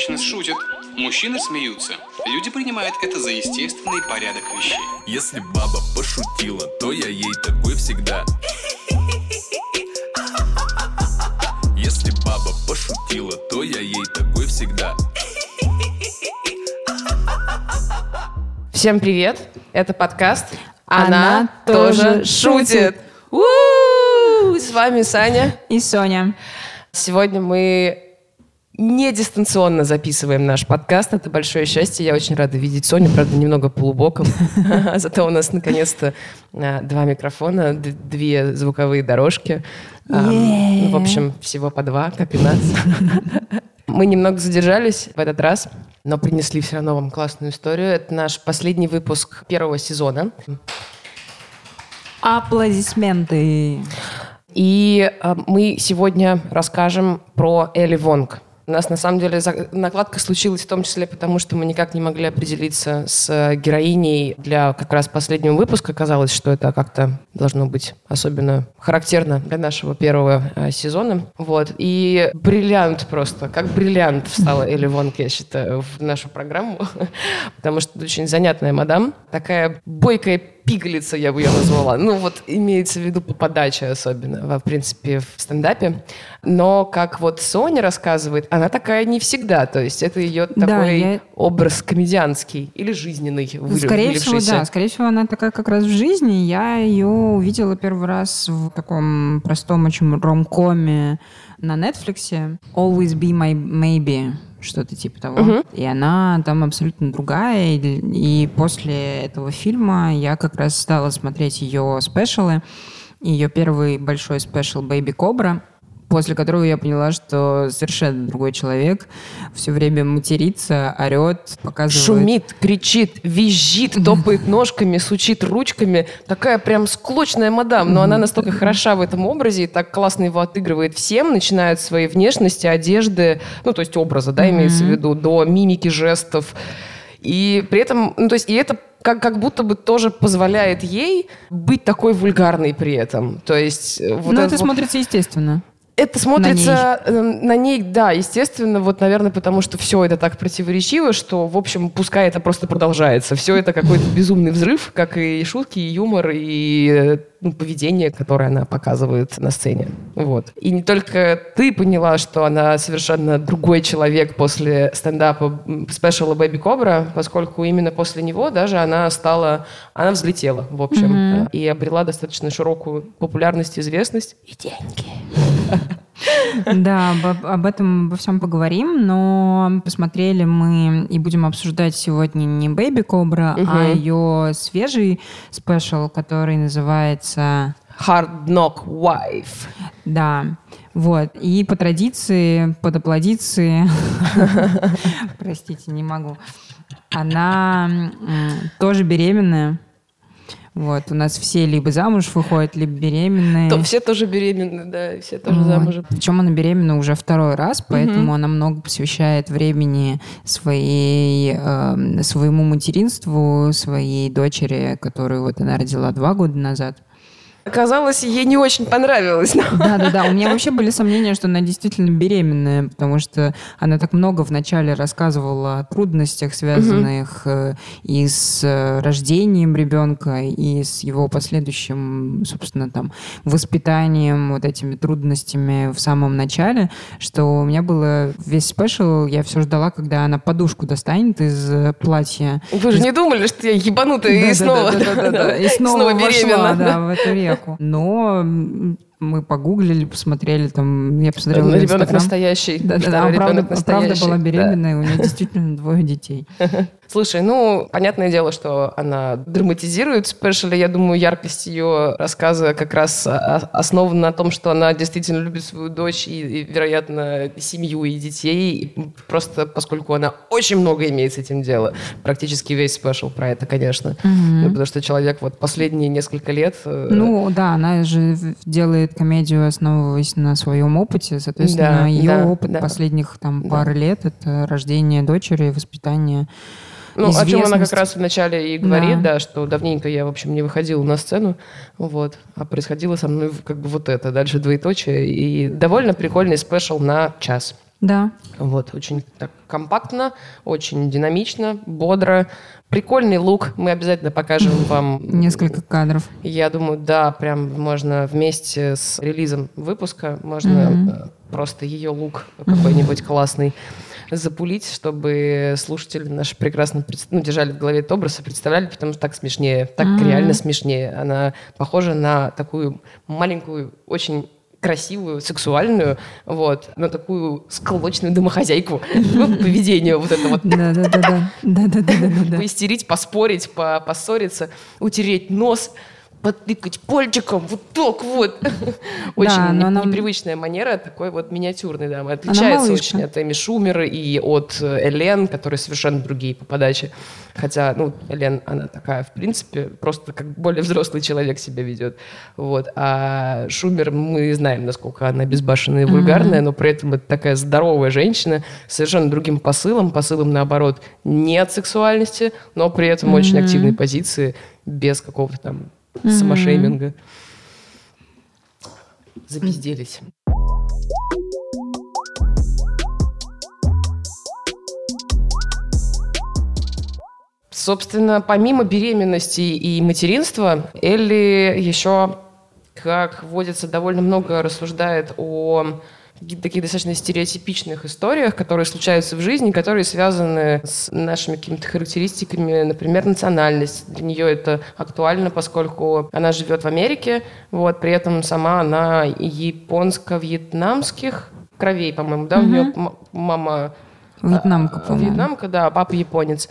достаточно шутят. Мужчины смеются. Люди принимают это за естественный порядок вещей. Если баба пошутила, то я ей такой всегда. Если баба пошутила, то я ей такой всегда. Всем привет! Это подкаст Она тоже шутит». У-у-у! С вами Саня. И Соня. Сегодня мы не дистанционно записываем наш подкаст. Это большое счастье. Я очень рада видеть Соню, правда, немного полубоком. Зато у нас наконец-то а, два микрофона, две звуковые дорожки. А, ну, В общем, всего по два, как и нас. Мы немного задержались в этот раз, но принесли все равно вам классную историю. Это наш последний выпуск первого сезона. Аплодисменты. И э, мы сегодня расскажем про Элли Вонг. У нас на самом деле накладка случилась в том числе потому, что мы никак не могли определиться с э, героиней для как раз последнего выпуска. Казалось, что это как-то должно быть особенно характерно для нашего первого э, сезона. Вот. И бриллиант просто, как бриллиант встала Элли Вонг, я считаю, в нашу программу. Потому что очень занятная мадам. Такая бойкая пигалица, я бы ее назвала. Ну, вот имеется в виду по подаче особенно, в принципе, в стендапе. Но, как вот Соня рассказывает, она такая не всегда. То есть это ее Да, такой я- образ комедианский или жизненный, вылив- Скорее всего, да. Скорее всего, она такая как раз в жизни. Я ее увидела первый раз в таком простом очень ромкоме на Netflix. Always be my maybe. Что-то типа того. И она там абсолютно другая. И, и после этого фильма я как раз стала смотреть ее спешалы. Ее первый большой special «Baby Cobra», после которого я поняла, что совершенно другой человек. Все время матерится, орет, показывает... Шумит, кричит, визжит, топает ножками, сучит ручками. Такая прям склочная мадам, но она настолько хороша в этом образе и так классно его отыгрывает всем, начиная от своей внешности, одежды, ну, то есть образа, да, имеется в виду, до мимики, жестов. И при этом, ну, то есть, и это как, как будто бы тоже позволяет ей быть такой вульгарной при этом. То есть... э, вот Ну, это это вот- смотрится естественно. Это смотрится э, на ней. да, естественно, вот, наверное, потому что все это так противоречиво, что, в общем, пускай это просто продолжается. Все это какой-то безумный взрыв, как и шутки, и юмор, и э, ну, поведение, которое она показывает на сцене. Вот. И не только ты поняла, что она совершенно другой человек после стендапа special а Baby Cobra, поскольку именно после него даже она стала, она взлетела, в общем, э, и обрела достаточно широкую популярность, известность и деньги. Да, об, об этом обо всем поговорим, но посмотрели мы и будем обсуждать сегодня не Baby Cobra, а ее свежий special, который называется Hard Knock Wife. Да, вот. И по традиции, под аплодиции, простите, не могу, она тоже беременная. Вот, у нас все либо замуж выходят, либо беременные. То все тоже беременны, да, все тоже замужем. Причем она беременна уже второй раз, поэтому она много посвящает времени своей, э, своему материнству, своей дочери, которую вот она родила два года назад. Оказалось, ей не очень понравилось. Да-да-да, у меня вообще были сомнения, что она действительно беременная, потому что она так много вначале рассказывала о трудностях, связанных э, и с э, рождением ребенка, и с его последующим, собственно, там, воспитанием, вот этими трудностями в самом начале, что у меня было весь спешл, я все ждала, когда она подушку достанет из э, платья. Вы же не думали, что я ебанутая и снова, Да-да-да-да-да. И снова, снова вошла, беременна. да, в эту реку. Но мы погуглили, посмотрели, там, я посмотрела в Ребенок настоящий. Да-да-да, Второй а правда, ребенок правда была да. беременная, у нее действительно двое детей. Слушай, ну, понятное дело, что она драматизирует спешали. Я думаю, яркость ее рассказа как раз а, основана на том, что она действительно любит свою дочь и, и, вероятно, семью и детей. И Просто поскольку она очень много имеет с этим дело. Практически весь special про это, конечно. Ну, потому что человек вот последние несколько лет... э, Ну, да, она же делает комедию, основываясь на своем опыте. Соответственно, Да, ее да, опыт да. последних там пары лет — это рождение дочери, воспитание Ну, о чем она как раз вначале и говорит, Да. да. что давненько я, в общем, не выходила на сцену, вот, а происходило со мной как бы вот это, дальше двоеточие, и довольно прикольный special на час. Да. Вот, очень так компактно, очень динамично, бодро. Прикольный лук, мы обязательно покажем вам. Несколько кадров. Я думаю, да, прям можно вместе с релизом выпуска, можно э, просто ее лук какой-нибудь классный запулить, чтобы слушатели наши прекрасно ну, держали в голове этот образ и представляли, потому что так смешнее, так Мгм. реально смешнее. Она похожа на такую маленькую, очень красивую, сексуальную, вот, на такую сколочную домохозяйку. Поведение вот это вот. Да-да-да-да-да. поистерить, поспорить, по- поссориться, утереть нос, потыкать пальчиком, вот так вот. Очень но не- она- непривычная манера такой вот миниатюрной дамы. Отличается очень от Эми Шумер и от э, Элен, которые совершенно другие по подаче. Хотя, ну, Элен, она такая, в принципе, просто как более взрослый человек себя ведет. Вот. А Шумер, мы знаем, насколько она безбашенная и вульгарная, но при этом это такая здоровая женщина с совершенно другим посылом, посылом, наоборот, не от сексуальности, но при этом очень Мгм. активной позиции, без какого-то там Мгм. самошейминга. Запизделись. Собственно, помимо беременности и материнства, Элли еще, как водится, довольно много рассуждает о таких достаточно стереотипичных историях, которые случаются в жизни, которые связаны с нашими какими-то характеристиками, например, национальность. Для нее это актуально, поскольку она живет в Америке, вот, при этом сама она японско-вьетнамских кровей, по-моему, да, у Мгм. нее мама Вьетнамка, а, по-моему. Вьетнамка, да, а папа японец.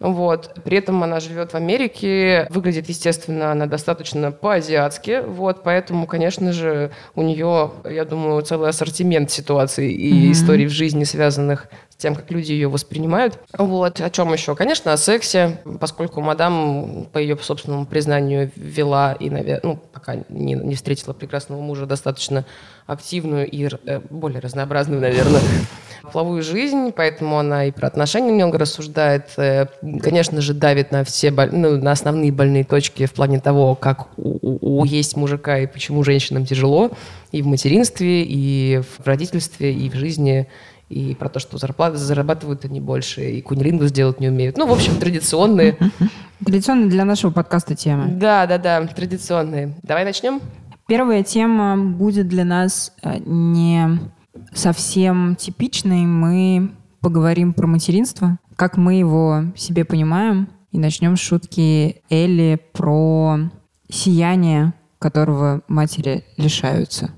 Вот. При этом она живет в Америке, выглядит, естественно, она достаточно по-азиатски, вот, поэтому, конечно же, у нее, я думаю, целый ассортимент ситуаций и Мгм. историй в жизни, связанных тем, как люди ее воспринимают. Вот. О чем еще? Конечно, о сексе, поскольку мадам, по ее собственному признанию, вела и, наверное, ну, пока не, не встретила прекрасного мужа, достаточно активную и э, более разнообразную, наверное, половую жизнь, поэтому она и про отношения много рассуждает. Э, Конечно же, давит на все ну, на основные больные точки в плане того, как у, у- у есть мужика и почему женщинам тяжело и в материнстве, и в родительстве, и в жизни, и про то, что зарплаты зарабатывают они больше, и кунилингу сделать не умеют. Ну, в общем, традиционные. Традиционно для нашего подкаста тема. Да, да, да, традиционные. Давай начнем. Первая тема будет для нас э, не совсем типичной. Мы поговорим про материнство, как мы его себе понимаем, и начнем с шутки Элли про сияние, которого матери лишаются.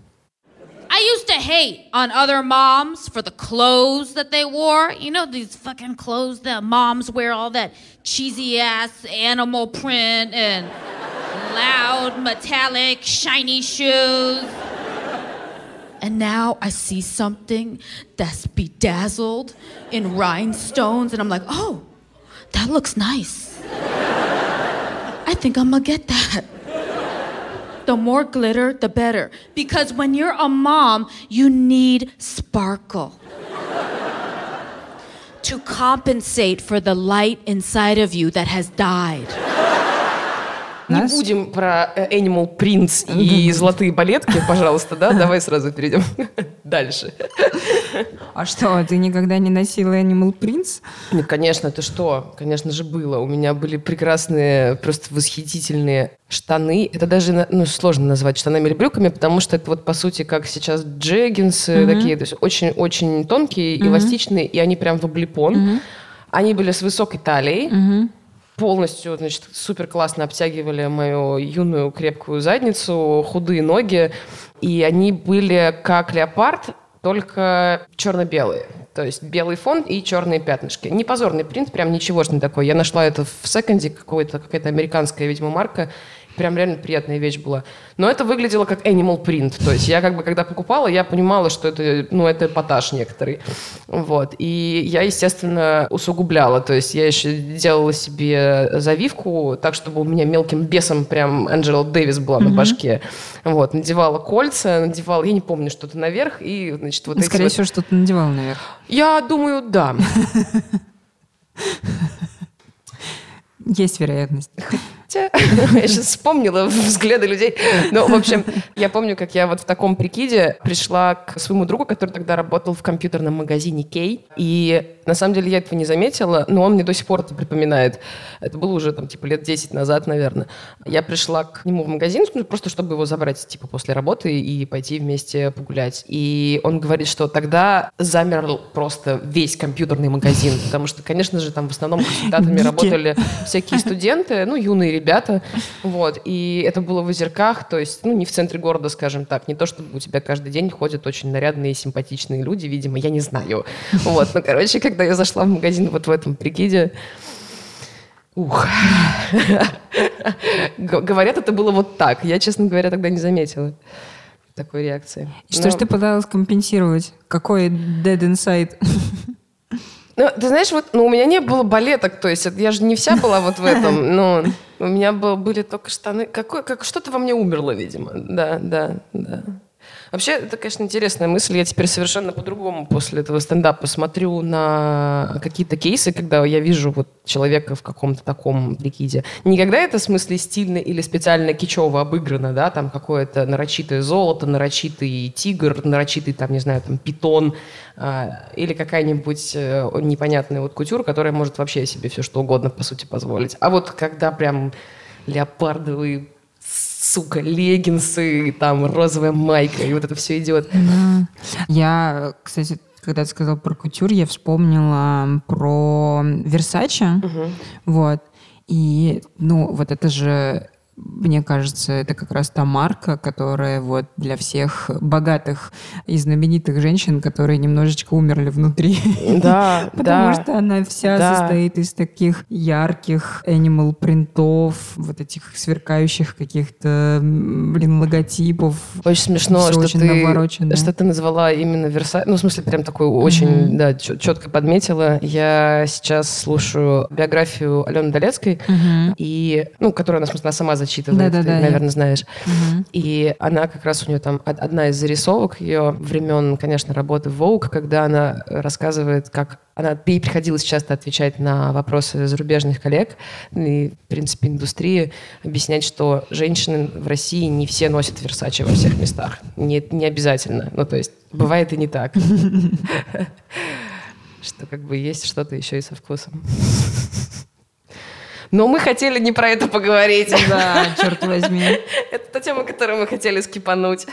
I used to hate on other moms for the clothes that they wore. You know, these fucking clothes that moms wear, all that cheesy ass animal print and loud, metallic, shiny shoes. And now I see something that's bedazzled in rhinestones, and I'm like, oh, that looks nice. I think I'm gonna get that the more glitter, the better. Because when you're a mom, you need sparkle to compensate for the light inside of you that has died. Не Нас- будем про э, Animal Prince и золотые балетки, пожалуйста, да? Давай сразу перейдем дальше. А что, ты никогда не носила Animal Prince? Ну, конечно, ты что? Конечно же, было. У меня были прекрасные, просто восхитительные штаны. Это даже ну, сложно назвать штанами или брюками, потому что это вот, по сути, как сейчас джеггинсы такие, то есть очень-очень тонкие, эластичные, и они прям в облепон. Они были с высокой талией, полностью, значит, супер классно обтягивали мою юную крепкую задницу, худые ноги, и они были как леопард, только черно-белые. То есть белый фон и черные пятнышки. Не позорный принт, прям ничегошный такой. Я нашла это в секонде, какой-то, какая-то американская, видимо, марка. Прям реально приятная вещь была. Но это выглядело как animal print. То есть я как бы, когда покупала, я понимала, что это, ну, это эпатаж некоторый. Вот. И я, естественно, усугубляла. То есть я еще делала себе завивку так, чтобы у меня мелким бесом прям Анджела Дэвис была на башке. Вот. Надевала кольца, надевала, я не помню, что-то наверх. И, значит, вот эти Скорее вот- всего, что-то надевала наверх. Я думаю, да. Есть вероятность. Хотя, я сейчас вспомнила взгляды людей. Ну, в общем, я помню, как я вот в таком прикиде пришла к своему другу, который тогда работал в компьютерном магазине Кей. И на самом деле я этого не заметила, но он мне до сих пор это припоминает. Это было уже там типа лет 10 назад, наверное. Я пришла к нему в магазин, ну, просто чтобы его забрать типа после работы и пойти вместе погулять. И он говорит, что тогда замер просто весь компьютерный магазин, потому что, конечно же, там в основном консультантами работали всякие студенты, ну, юные ребята, вот, и это было в Озерках, то есть, ну, не в центре города, скажем так, не то, чтобы у тебя каждый день ходят очень нарядные, симпатичные люди, видимо, я не знаю. Вот, ну, короче, когда я зашла в магазин вот в этом прикиде, ух, говорят, это было вот так. Я, честно говоря, тогда не заметила такой реакции. И что Но- же ты пыталась компенсировать? Какой dead inside? Ну, ты знаешь, вот ну, у меня не было балеток, то есть я же не вся была вот в этом, но у меня был- были только штаны. Какой, как, что-то во мне умерло, видимо. Да, да, да. Вообще, это, конечно, интересная мысль. Я теперь совершенно по-другому после этого стендапа смотрю на какие-то кейсы, когда я вижу вот человека в каком-то таком прикиде. Никогда это в смысле стильно или специально кичево обыграно, да, там какое-то нарочитое золото, нарочитый тигр, нарочитый, там, не знаю, там, питон, а, или какая-нибудь э, непонятная вот кутюра, которая может вообще себе все что угодно, по сути, позволить. А вот когда прям леопардовые сука, леггинсы, там розовая майка, и вот это все идет. Я, кстати, когда ты сказал про кутюр, я вспомнила про Версаче. Вот. И, ну, вот это же, мне кажется, это как раз та марка, которая вот для всех богатых и знаменитых женщин, которые немножечко умерли внутри. Да, Потому да. что она вся Да. состоит из таких ярких animal принтов, вот этих сверкающих каких-то, блин, логотипов. Очень смешно, Всё что очень ты, что ты назвала именно Версаль. Ну, в смысле, прям такой очень, да, четко подметила. Я сейчас слушаю биографию Алены Долецкой, и, ну, которую она, в смысле, она сама зачитывает, Да-да-да, ты, я- наверное, знаешь. И она как раз у нее там од- одна из зарисовок ее времен, конечно, работы в Vogue, когда она рассказывает, как она, ей приходилось часто отвечать на вопросы зарубежных коллег и, в принципе, индустрии, объяснять, что женщины в России не все носят Версаче во всех местах. Не, не обязательно. Ну, то есть, бывает и не так. Что как бы есть что-то еще и со вкусом. Но мы хотели не про это поговорить. Да, черт возьми. Это та тема, которую мы хотели скипануть.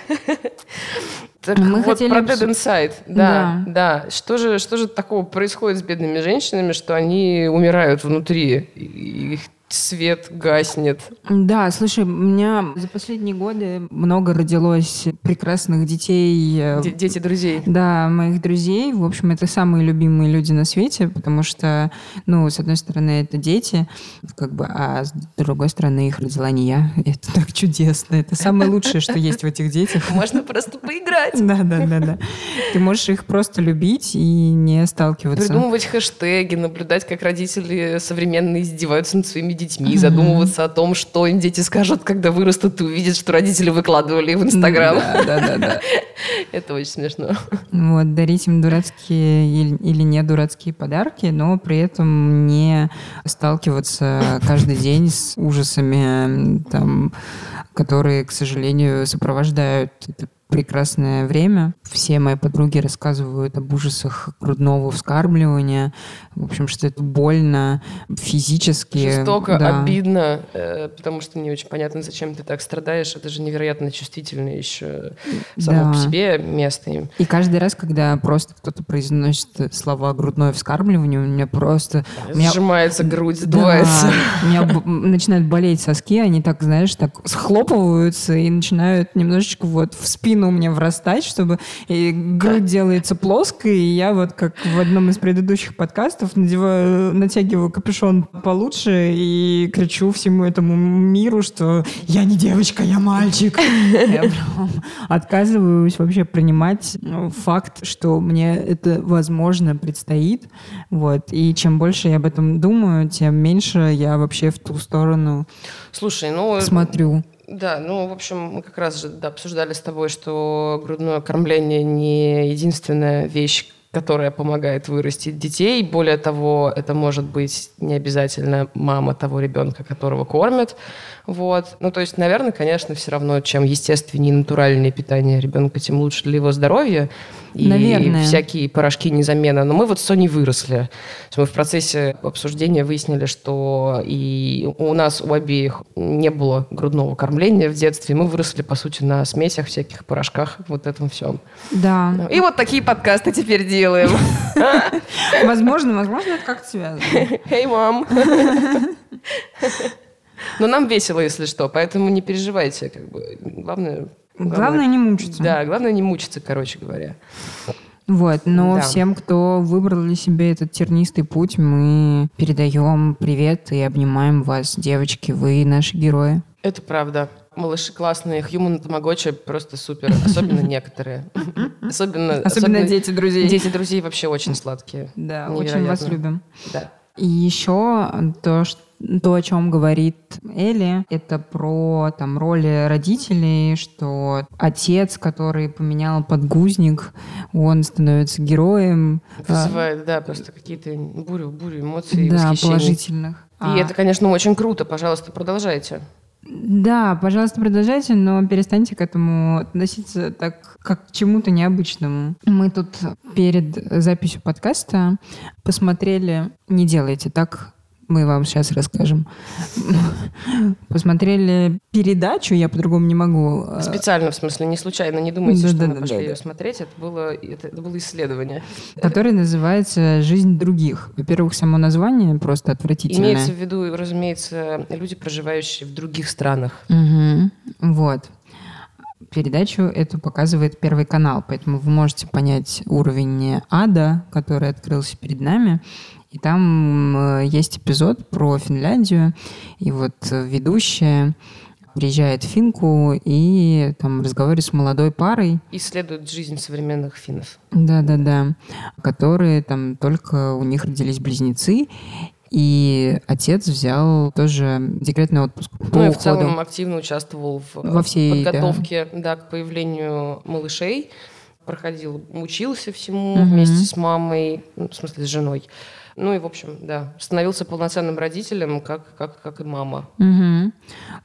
Так Мы вот, хотели про Dead Inside. Да, да. Что же, что же такого происходит с бедными женщинами, что они умирают внутри? Их свет гаснет. Да, слушай, у меня за последние годы много родилось прекрасных детей. э, Де- Дети друзей. Да, моих друзей. В общем, это самые любимые люди на свете, потому что, ну, с одной стороны, это дети, как бы, а с другой стороны, их родила не я. Это так чудесно. Это самое лучшее, что есть в этих детях. Можно просто поиграть. Да, да, да, да. Ты можешь их просто любить и не сталкиваться. Придумывать хэштеги, наблюдать, как родители современные издеваются над своими детьми, задумываться о том, что им дети скажут, когда вырастут и увидят, что родители выкладывали их в Инстаграм. Да, да, да. Это очень смешно. Вот, дарить им дурацкие или, не дурацкие подарки, но при этом не сталкиваться каждый день с ужасами, там, которые, к сожалению, сопровождают это прекрасное время. Все мои подруги рассказывают об ужасах грудного вскармливания. В общем, что это больно физически. Жестоко, да. обидно, э, потому что не очень понятно, зачем ты так страдаешь. Это же невероятно чувствительное еще само Да. по себе место им. И каждый раз, когда просто кто-то произносит слова грудное вскармливание, у меня просто... у меня Сжимается грудь, сдувается. Да, у меня б- начинают болеть соски, они так, знаешь, так схлопываются и начинают немножечко вот в спину мне врастать, чтобы и грудь делается плоской, и я вот как в одном из предыдущих подкастов надеваю, натягиваю капюшон получше и кричу всему этому миру, что я не девочка, я мальчик. Я прям отказываюсь вообще принимать ну, факт, что мне это, возможно, предстоит. Вот. И чем больше я об этом думаю, тем меньше я вообще в ту сторону Слушай, ну... смотрю. Да, ну, в общем, мы как раз же да, обсуждали с тобой, что грудное кормление не единственная вещь, которая помогает вырастить детей. Более того, это может быть не обязательно мама того ребенка, которого кормят. Вот. Ну, то есть, наверное, конечно, все равно, чем естественнее и натуральное питание ребенка, тем лучше для его здоровья. И Наверное. всякие порошки не замена. Но мы вот с Соней выросли. Мы в процессе обсуждения выяснили, что и у нас у обеих не было грудного кормления в детстве. Мы выросли, по сути, на смесях, всяких порошках, вот этом всем. Да. И вот такие подкасты теперь делаем. Возможно, возможно, это как-то связано. Эй, мам. Но нам весело, если что, поэтому не переживайте. Как бы. Главное, Главное не мучиться. Да, главное не мучиться, короче говоря. Вот, но Да. всем, кто выбрал для себя этот тернистый путь, мы передаем привет и обнимаем вас, девочки, вы наши герои. Это правда. Малыши классные, Human Тамагочи просто супер. Особенно некоторые. Особенно, Особенно дети друзей. Дети друзей вообще очень сладкие. Да, очень вас любим. Да. И еще то, ш- то, о чем говорит Элли, это про там роли родителей, что отец, который поменял подгузник, он становится героем. а, Вызывает, да, просто какие-то бурю, бурю эмоций и да, восхищений. положительных. И А, это, конечно, очень круто. Пожалуйста, продолжайте. Да, пожалуйста, продолжайте, но перестаньте к этому относиться так, как к чему-то необычному. Мы тут перед записью подкаста посмотрели... Не делайте так, мы вам сейчас расскажем. Посмотрели передачу, я по-другому не могу. э, Специально, в смысле, не случайно. Не думайте, что мы Да-да-да-да-да. пошли ее смотреть. Это было, это, это было исследование. который называется «Жизнь других». Во-первых, само название просто отвратительное. Имеется в виду, разумеется, люди, проживающие в других странах. Мгм. Вот. Передачу эту показывает Первый канал, поэтому вы можете понять уровень ада, который открылся перед нами. И там э, есть эпизод про Финляндию, и вот э, ведущая приезжает в Финку и там разговаривает с молодой парой, Исследуют жизнь современных финнов. да-да-да, которые там только у них родились близнецы, и отец взял тоже декретный отпуск по ну и в уходу. целом активно участвовал в Во всей, да. подготовке да, к появлению малышей. Проходил, учился всему Мгм. вместе с мамой, ну, в смысле с женой. Ну и, в общем, да, становился полноценным родителем, как, как, как и мама. Мгм.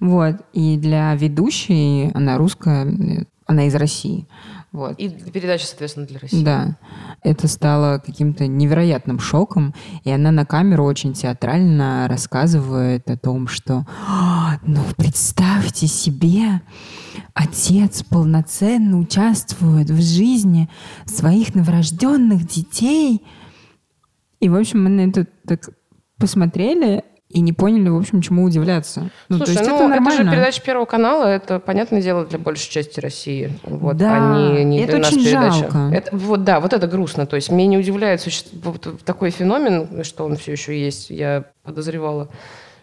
Вот. И для ведущей, она русская, она из России. Вот. И передача, соответственно, для России. Да, это стало каким-то невероятным шоком, и она на камеру очень театрально рассказывает о том, что, «А, ну, представьте себе, отец полноценно участвует в жизни своих новорожденных детей. И, в общем, мы на это так посмотрели и не поняли, в общем, чему удивляться. Ну, Слушай, то есть ну, это это, же передача Первого канала, это, понятное дело, для большей части России. Вот, Да, а не, это для нас очень передача. жалко. Это, вот, да, вот это грустно. То есть мне не удивляет суще- вот такой феномен, что он все еще есть. Я подозревала,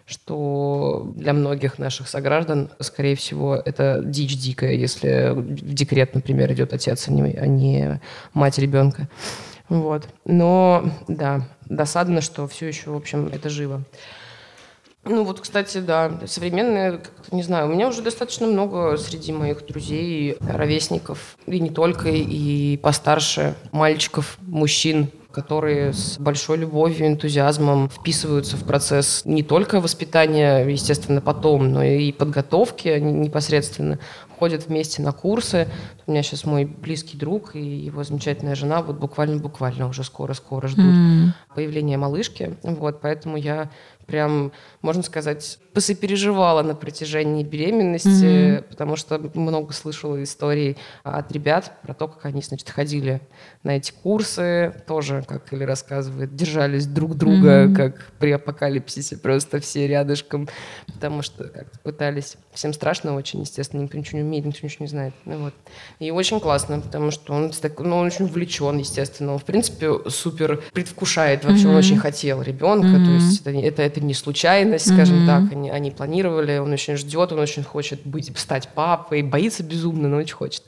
что для многих наших сограждан, скорее всего, это дичь дикая, если в декрет, например, идет отец, а не, а не мать ребенка. Вот. Но, да, досадно, что все еще, в общем, это живо. Ну вот, кстати, да, современные, не знаю, у меня уже достаточно много среди моих друзей, ровесников, и не только, и постарше, мальчиков, мужчин, которые с большой любовью, энтузиазмом вписываются в процесс не только воспитания, естественно, потом, но и подготовки непосредственно, ходят вместе на курсы. У меня сейчас мой близкий друг и его замечательная жена вот буквально-буквально уже скоро-скоро ждут М. появления малышки. Вот, поэтому я прям, можно сказать, посопереживала на протяжении беременности, потому что много слышала историй от ребят про то, как они, значит, ходили на эти курсы, тоже, как или рассказывает, держались друг друга, как при апокалипсисе, просто все рядышком, потому что как-то пытались. Всем страшно очень, естественно, никто ничего не умеет, никто ничего не знает. Ну, вот. И очень классно, потому что он, ну, он очень увлечен, естественно. Он, в принципе, супер предвкушает. Вообще, он очень хотел ребенка. То есть это, не- это, это не случайность, скажем так. Они, они планировали, он очень ждет, он очень хочет быть, стать папой, боится безумно, но очень хочет.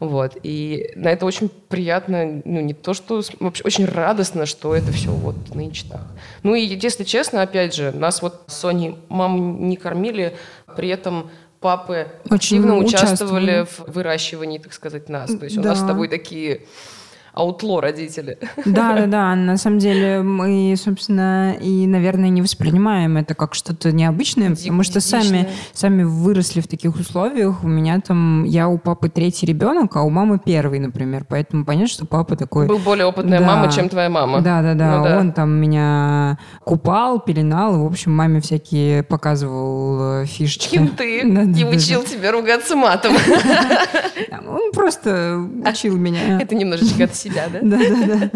Вот. И на это очень приятно, ну, не то, что... Вообще, очень радостно, что это все вот нынче так. Ну, и, если честно, опять же, нас вот с Соней маму не кормили, при этом папы Очень активно участвовали. участвовали в выращивании, так сказать, нас. То есть у нас с Да. тобой такие аутло родители. Да, да, да. На самом деле мы, собственно, и, наверное, не воспринимаем это как что-то необычное, Дико потому что сами, сами выросли в таких условиях. У меня там, я у папы третий ребенок, а у мамы первый, например. Поэтому понятно, что папа такой... Был более опытная Да. мама, чем твоя мама. Да, да, да. Ну да. Он там меня купал, пеленал, в общем, маме всякие показывал э, фишечки. Кем ты? Да, да, И да, учил тебя ругаться матом. да. Он просто учил меня. Это немножечко от себя, да? Да, да, да.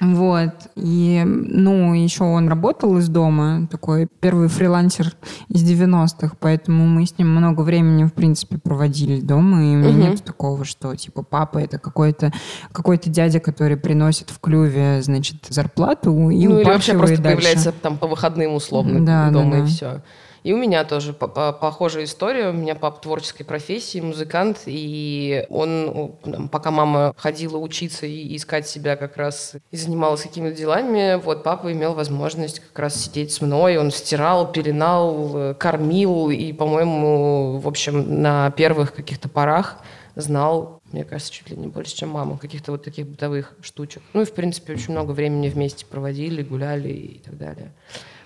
Вот. И, ну, еще он работал из дома, такой первый фрилансер из 90-х, поэтому мы с ним много времени, в принципе, проводили дома, и у меня нет такого, что, типа, папа это какой-то какой дядя, который приносит в клюве, значит, зарплату и Ну или вообще просто дальше. появляется там по выходным условно Да, да, дома и да. все. И у меня тоже по- по- похожая история. У меня папа творческой профессии, музыкант, и он, пока мама ходила учиться и искать себя как раз, и занималась какими-то делами, вот папа имел возможность как раз сидеть с мной, он стирал, пеленал, кормил, и, по-моему, в общем, на первых каких-то порах знал, мне кажется, чуть ли не больше, чем мама, каких-то вот таких бытовых штучек. Ну и, в принципе, очень много времени вместе проводили, гуляли и так далее.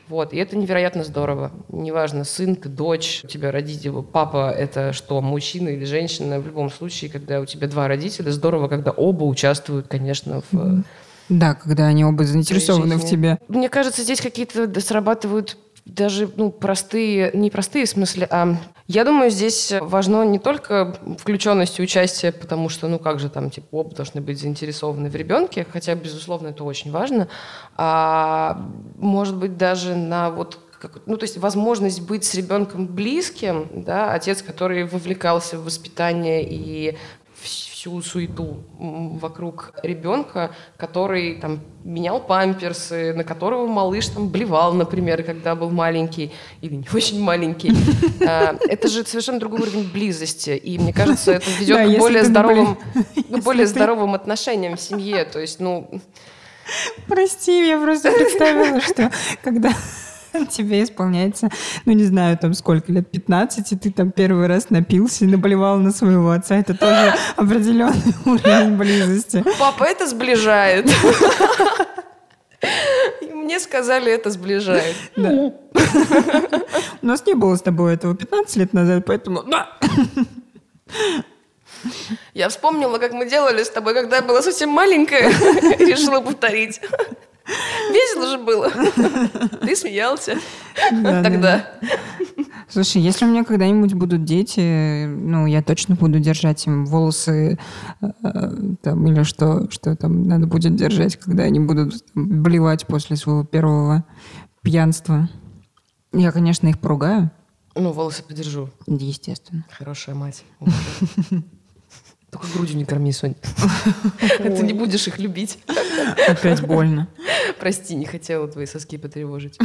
Вот, и это невероятно здорово. Неважно, сын ты, дочь, у тебя родители, папа — это что, мужчина или женщина. В любом случае, когда у тебя два родителя, здорово, когда оба участвуют, конечно, в... Да, когда они оба заинтересованы в тебе. Мне кажется, здесь какие-то срабатывают даже ну, простые, не простые в смысле, а я думаю, здесь важно не только включенность и участие, потому что, ну как же там, типа, оба должны быть заинтересованы в ребенке, хотя, безусловно, это очень важно, а может быть даже на вот как- ну, то есть возможность быть с ребенком близким, да, отец, который вовлекался в воспитание и всю суету вокруг ребенка, который там менял памперсы, на которого малыш там блевал, например, когда был маленький или не очень маленький. А, Это же совершенно другой уровень близости, и мне кажется, это ведет к более здоровым, более здоровым отношениям в семье. То есть, ну, Прости, я просто представила, что когда тебе исполняется, ну не знаю, там сколько лет, 15, и ты там первый раз напился и наблевал на своего отца, это тоже определенный уровень близости. папа, это сближает. Мне сказали, это сближает. Да. У нас не было с тобой этого 15 лет назад, поэтому... Я вспомнила, как мы делали с тобой, когда я была совсем маленькая. Решила повторить. Весело же было. Ты смеялся Да, тогда. Слушай, если у меня когда-нибудь будут дети, ну, я точно буду держать им волосы э, там, или что, что там надо будет держать, когда они будут там, блевать после своего первого пьянства. Я, конечно, их поругаю, Ну, волосы подержу. естественно. Хорошая мать. Только грудью не корми, Сонь. Ты не будешь их любить. Опять больно. Прости, не хотела твои соски потревожить.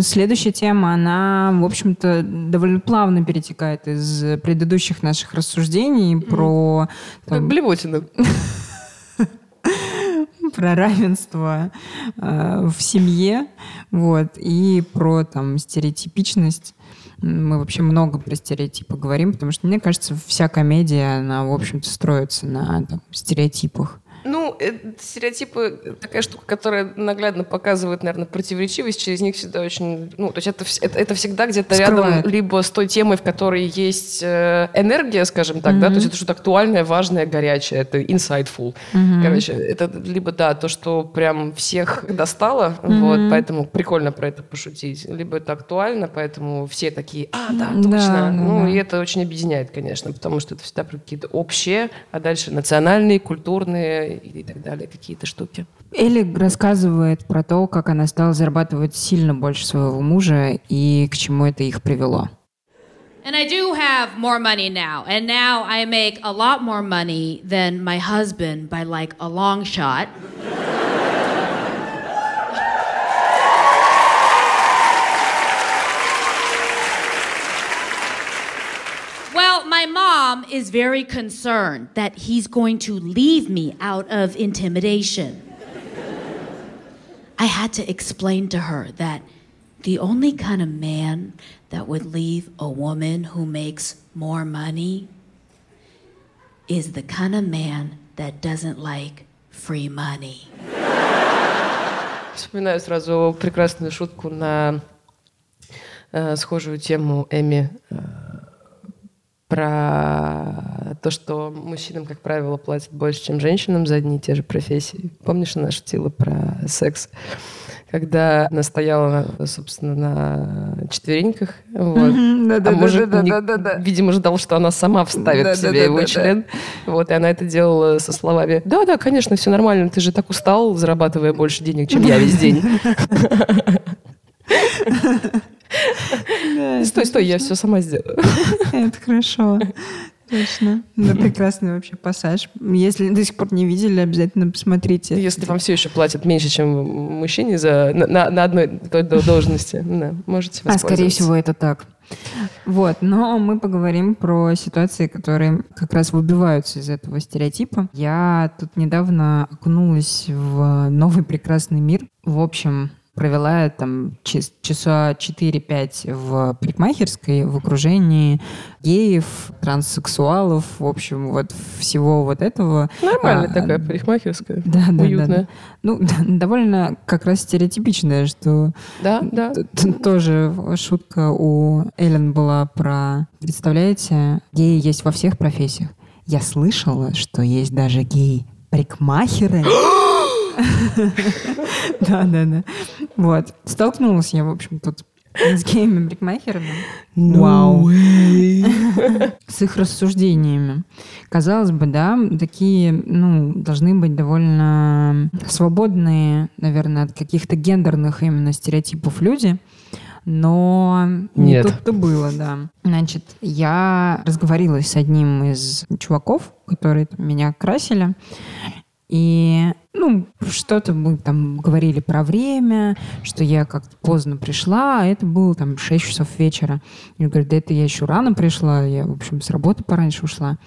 Следующая тема, она, в общем-то, довольно плавно перетекает из предыдущих наших рассуждений про там, блевотина. про равенство э, в семье, вот, и про там стереотипичность. Мы вообще много про стереотипы говорим, потому что, мне кажется, вся комедия, она, в общем-то, строится на там, стереотипах. Ну, э, стереотипы такая штука, которая наглядно показывает, наверное, противоречивость. Через них всегда очень... Ну, то есть это, это, это всегда где-то рядом либо с той темой, в которой есть э, энергия, скажем так, да, то есть это что-то актуальное, важное, горячее, это insightful. Короче, это либо, да, то, что прям всех достало, вот, поэтому прикольно про это пошутить. Либо это актуально, поэтому все такие, а, да, точно. да, ну, да. и это очень объединяет, конечно, потому что это всегда какие-то общие, а дальше национальные, культурные и, и так далее какие-то штуки. Элли рассказывает про то, как она стала зарабатывать сильно больше своего мужа и к чему это их привело. And I do have more money now. And now I make a lot more money than my husband by like a long shot. my mom is very concerned that he's going to leave me out of intimidation. I had to explain to her that The only kind of man that would leave a woman who makes more money is the kind of man that doesn't like free money. Вспоминаю сразу прекрасную шутку на э, схожую тему Эми э, про то, что мужчинам, как правило, платят больше, чем женщинам за одни и те же профессии. Помнишь, она шутила про секс? Когда она стояла, собственно, на четвереньках, вот. а мужик, не- видимо, ждал, что она сама вставит в себе его член. Вот, и она это делала со словами, да-да, конечно, все нормально, ты же так устал, зарабатывая больше денег, чем я весь день. Стой, стой, я все сама сделаю. Это хорошо. Точно. Да, прекрасный вообще пассаж. Если до сих пор не видели, обязательно посмотрите. Если вам все еще платят меньше, чем мужчине за, на, на- на одной должности, да, можете А, скорее всего, это так. Вот, но мы поговорим про ситуации, которые как раз выбиваются из этого стереотипа. Я тут недавно окунулась в новый прекрасный мир. В общем, провела там час- часа 4-5 в парикмахерской в окружении геев, транссексуалов, в общем, вот всего вот этого. Нормальная А, такая парикмахерская, Да, да, уютная. да. Ну, да, довольно как раз стереотипичная, что Да, да. Тоже шутка у Эллен была про... Представляете, геи есть во всех профессиях. Я слышала, что есть даже геи-парикмахеры. Да, да, да. Вот. Столкнулась я, в общем, тут с геями-парикмахерами. Вау. С их рассуждениями. Казалось бы, да, такие, ну, должны быть довольно свободные, наверное, от каких-то гендерных именно стереотипов люди. Но не Нет. тут-то было, да. Значит, я разговорилась с одним из чуваков, которые меня красили. И, ну, что-то мы там говорили про время, что я как-то поздно пришла, а это было там 6 часов вечера. И он говорит, да это я еще рано пришла, я, в общем, с работы пораньше ушла.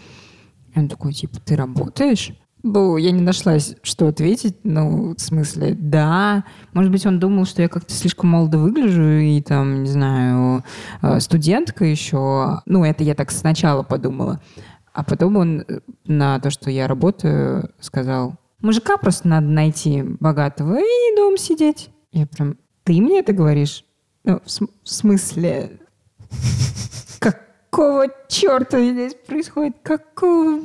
И он такой, типа, ты работаешь? Ну, я не нашла, что ответить. Ну, в смысле, да. Может быть, он думал, что я как-то слишком молодо выгляжу и там, не знаю, э, студентка еще. Ну, это я так сначала подумала. А потом он э, на то, что я работаю, сказал, мужика просто надо найти богатого и дом сидеть. Я прям, ты мне это говоришь? Ну, в, см- в смысле, какого черта здесь происходит? Какого...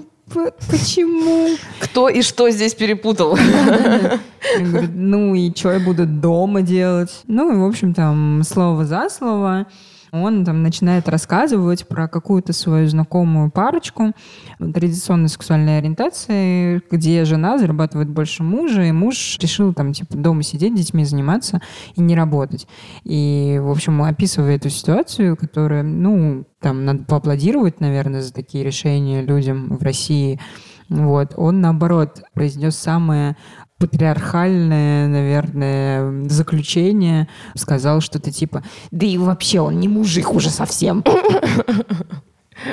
Почему? Кто и что здесь перепутал? Я говорю, ну и что я буду дома делать? Ну и, в общем, там, слово за слово. Он там начинает рассказывать про какую-то свою знакомую парочку традиционной сексуальной ориентации, где жена зарабатывает больше мужа, и муж решил там типа дома сидеть, детьми заниматься и не работать. И, в общем, описывая эту ситуацию, которая, ну, там надо поаплодировать, наверное, за такие решения людям в России. Вот. Он, наоборот, произнес самое патриархальное, наверное, заключение. Сказал что-то типа, да и вообще он не мужик уже совсем.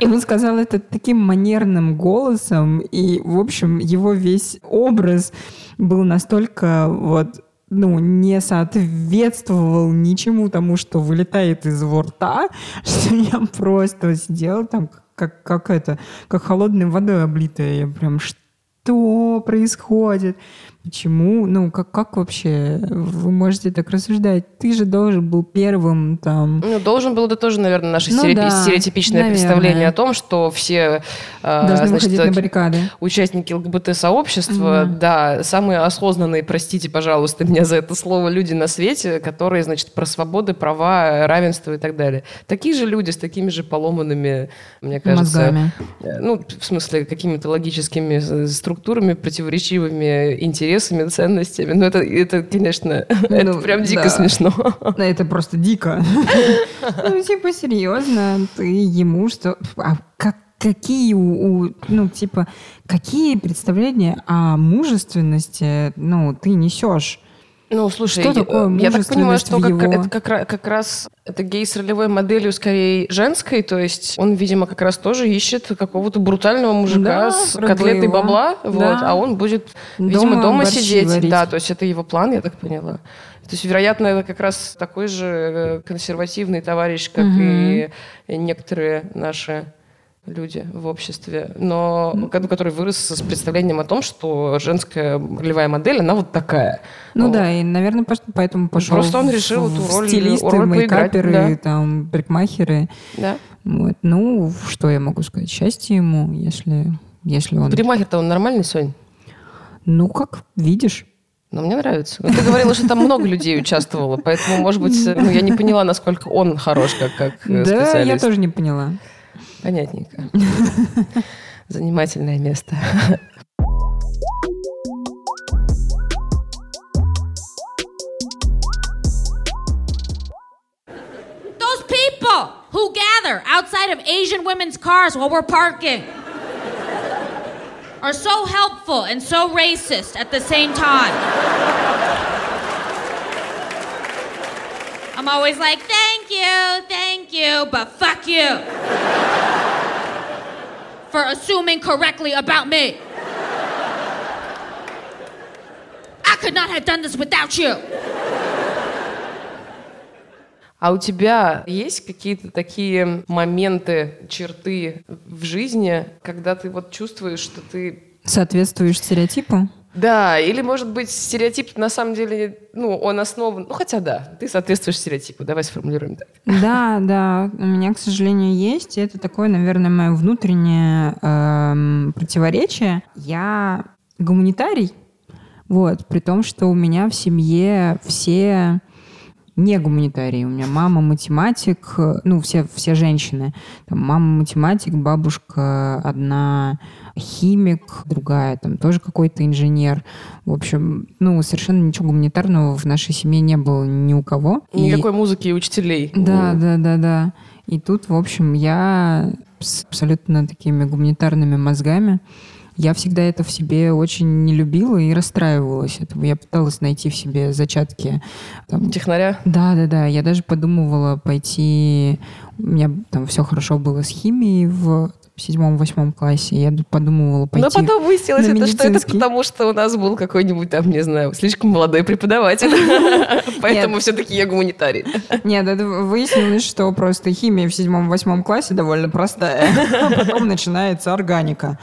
И он сказал это таким манерным голосом, и, в общем, его весь образ был настолько вот ну, не соответствовал ничему тому, что вылетает из его рта, что я просто сидела там как, как это, как холодной водой облитая. Я прям, что происходит? Почему? Ну, как, как вообще вы можете так рассуждать? Ты же должен был первым там... Ну, должен был это тоже, наверное, наше Ну стереотип- да, стереотипичное наверное. представление о том, что все э, Должны значит, выходить на баррикады. участники ЛГБТ-сообщества, да, самые осознанные, простите, пожалуйста, меня за это слово, люди на свете, которые, значит, про свободы, права, равенство и так далее. Такие же люди с такими же поломанными, мне кажется, Мозгами. э, ну, в смысле, какими-то логическими структурами, противоречивыми интересами, ценностями. Ну, это, это конечно, это Ну, прям дико да. смешно. Ну, Это просто дико. Ну, типа, серьезно, ты ему что... А как какие у, у- ну, типа, какие представления о мужественности, ну, ты несешь? Ну, слушай, Что я- такое я так понимаю, что как, его- это как, как раз это гей с ролевой моделью скорее женской, то есть он, видимо, как раз тоже ищет какого-то брутального мужика Да, с котлетой его. бабла, вот, Да. а он будет, видимо, Дома дома борщи сидеть. варить. Да, то есть это его план, я так поняла. То есть, вероятно, это как раз такой же э, консервативный товарищ, как и некоторые наши люди в обществе, но ко- который вырос с представлением о том, что женская ролевая модель, она вот такая. Ну Вот. да, и, наверное, поэтому пошел Просто он решил в эту роль- стилисты, роль мейкаперы, да. там, парикмахеры. Да. Вот. Ну, что я могу сказать? Счастье ему, если, если он... Парикмахер-то он нормальный, Сонь? Ну, как видишь. Но мне нравится. Ну, Ты говорила, что там много людей участвовало, поэтому, может быть, ну, я не поняла, насколько он хорош как, как э, Да, я специалист. тоже не поняла. Понятненько. Занимательное место. Those people who gather outside of Asian women's cars while we're parking are so helpful and so racist at the same time. I'm always like, thank you, thank you, but fuck you For assuming correctly about me. I could not have done this without you. А у тебя есть какие-то такие моменты, черты в жизни, когда ты вот чувствуешь, что ты Соответствуешь стереотипу? Да, или, может быть, стереотип на самом деле, ну, он основан... Ну, хотя да, ты соответствуешь стереотипу, давай сформулируем так. Да, да, у меня, к сожалению, есть. И это такое, наверное, мое внутреннее эм, противоречие. Я гуманитарий, вот, при том, что у меня в семье все не гуманитарии. У меня мама математик, ну, все, все женщины. Там мама математик, бабушка одна химик, другая там тоже какой-то инженер. В общем, ну, совершенно ничего гуманитарного в нашей семье не было ни у кого. И- Никакой музыки и учителей. да, да, да, да. И тут, в общем, я с абсолютно такими гуманитарными мозгами. Я всегда это в себе очень не любила и расстраивалась. Этого я пыталась найти в себе зачатки. Там, Технаря. да, да, да. Я даже подумывала пойти. У меня там все хорошо было с химией в седьмом-восьмом классе. Я подумывала пойти. Но потом выяснилось, это, что это потому, что у нас был какой-нибудь там, не знаю, слишком молодой преподаватель. Поэтому все-таки я гуманитарий. Нет, это выяснилось, что просто химия в седьмом-восьмом классе довольно простая. А потом начинается органика.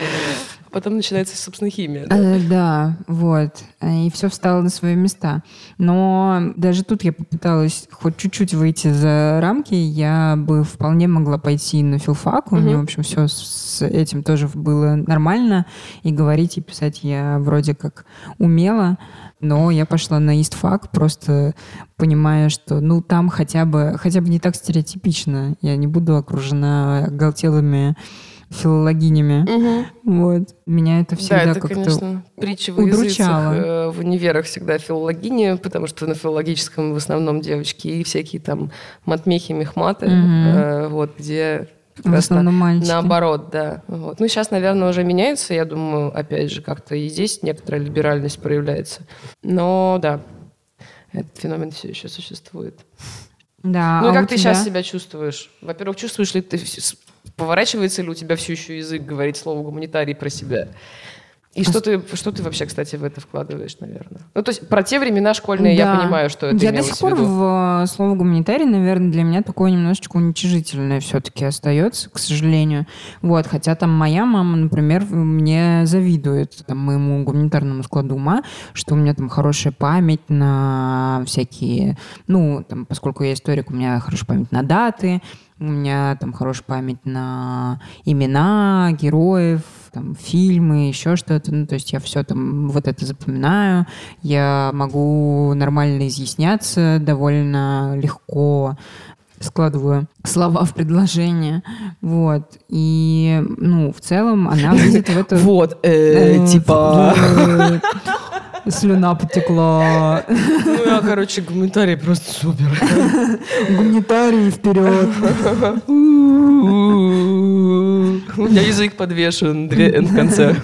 Потом начинается, собственно, химия. да. Э, Да, вот. И все встало на свои места. Но даже тут я попыталась хоть чуть-чуть выйти за рамки. Я бы вполне могла пойти на филфак. У меня, в общем, все с этим тоже было нормально. И говорить, и писать я вроде как умела. Но я пошла на истфак, просто понимая, что ну там хотя бы, хотя бы не так стереотипично. Я не буду окружена оголтелыми филологинями. Вот. Меня это всегда да, это, как-то конечно, притча языцах. удручало. Э, В универах всегда филологини, потому что на филологическом в основном девочки и всякие там матмехи, мехматы, э, вот, где В основном мальчики. наоборот, да. Вот. Ну, сейчас, наверное, уже меняется, я думаю, опять же, как-то и здесь некоторая либеральность проявляется. Но, да, этот феномен все еще существует. Да, ну, и а как ты тебя? сейчас себя чувствуешь? Во-первых, чувствуешь ли ты, поворачивается ли у тебя все еще язык говорить слово гуманитарий про себя? А И что ты, что ты вообще, кстати, в это вкладываешь, наверное? Ну, то есть про те времена школьные я Да. понимаю, что это Я до сих в пор виду. в э, слово гуманитарий, наверное, для меня такое немножечко уничижительное все-таки остается, к сожалению. Вот, хотя там моя мама, например, мне завидует там, моему гуманитарному складу ума, что у меня там хорошая память на всякие, ну, там, поскольку я историк, у меня хорошая память на даты, у меня там хорошая память на имена героев, там, фильмы, еще что-то. Ну, то есть я все там вот это запоминаю. Я могу нормально изъясняться, довольно легко складываю слова в предложение. Вот. И, ну, в целом она видит в это... Вот, э, Э, типа... Слюна потекла. Ну, я, короче, гуманитарий просто супер. Гуманитарий вперед. У меня язык подвешен две N в конце.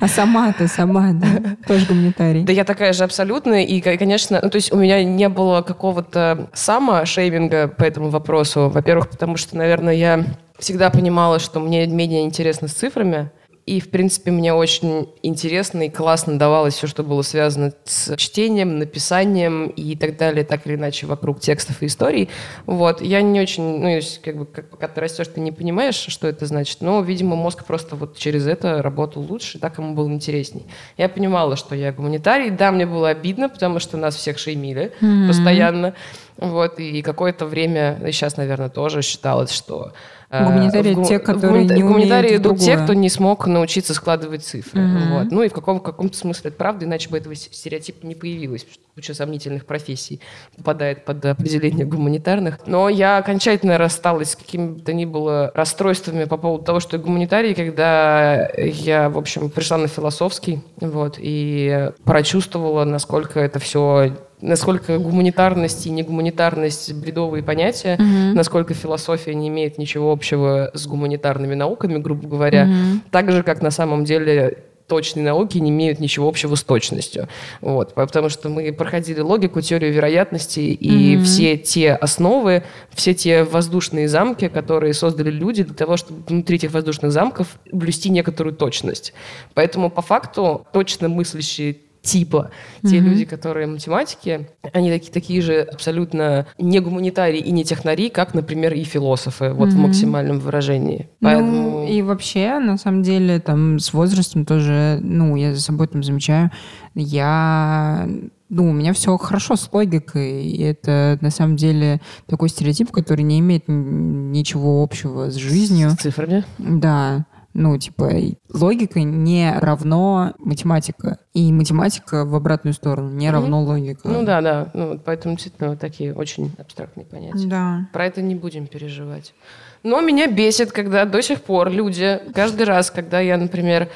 А сама ты, сама, да, тоже гуманитарий. Да я такая же абсолютно, и, ко- конечно, ну, то есть у меня не было какого-то само-шейминга по этому вопросу. Во-первых, потому что, наверное, я всегда понимала, что мне менее интересно с цифрами, и, в принципе, мне очень интересно и классно давалось все, что было связано с чтением, написанием и так далее, так или иначе, вокруг текстов и историй. Вот. Я не очень, ну, как бы, как- пока ты растешь, ты не понимаешь, что это значит, но, видимо, мозг просто вот через это работал лучше, так ему было интересней. Я понимала, что я гуманитарий. Да, мне было обидно, потому что нас всех шеймили постоянно. Вот, и какое-то время, и сейчас, наверное, тоже считалось, что... э, Гуманитарии в гу- те, в которые гуманита- не гуманитарии в идут те, кто не смог научиться складывать цифры. Вот. Ну и в каком- каком-то смысле это правда, иначе бы этого стереотипа не появилось. Куча сомнительных профессий попадает под определение гуманитарных. Но я окончательно рассталась с какими-то ни было расстройствами по поводу того, что я гуманитарий, когда я, в общем, пришла на философский, вот, и прочувствовала, насколько это все насколько гуманитарность и негуманитарность бредовые понятия, насколько философия не имеет ничего общего с гуманитарными науками, грубо говоря, так же, как на самом деле точные науки не имеют ничего общего с точностью. Вот, потому что мы проходили логику, теорию вероятности, и все те основы, все те воздушные замки, которые создали люди для того, чтобы внутри этих воздушных замков блюсти некоторую точность. Поэтому по факту точно мыслящие типа те люди, которые математики, они такие, такие же абсолютно не гуманитарии и не технари, как, например, и философы, вот в максимальном выражении. Поэтому... Ну, и вообще, на самом деле, там, с возрастом тоже, ну, я за собой там замечаю, я... Ну, у меня все хорошо с логикой, и это, на самом деле, такой стереотип, который не имеет ничего общего с жизнью. С цифрами. Да, ну, типа, логика не равно математика. И математика в обратную сторону не равно логика. Ну да, да. Ну, вот поэтому действительно вот такие очень абстрактные понятия. Да. Про это не будем переживать. Но меня бесит, когда до сих пор люди, каждый раз, когда я, например,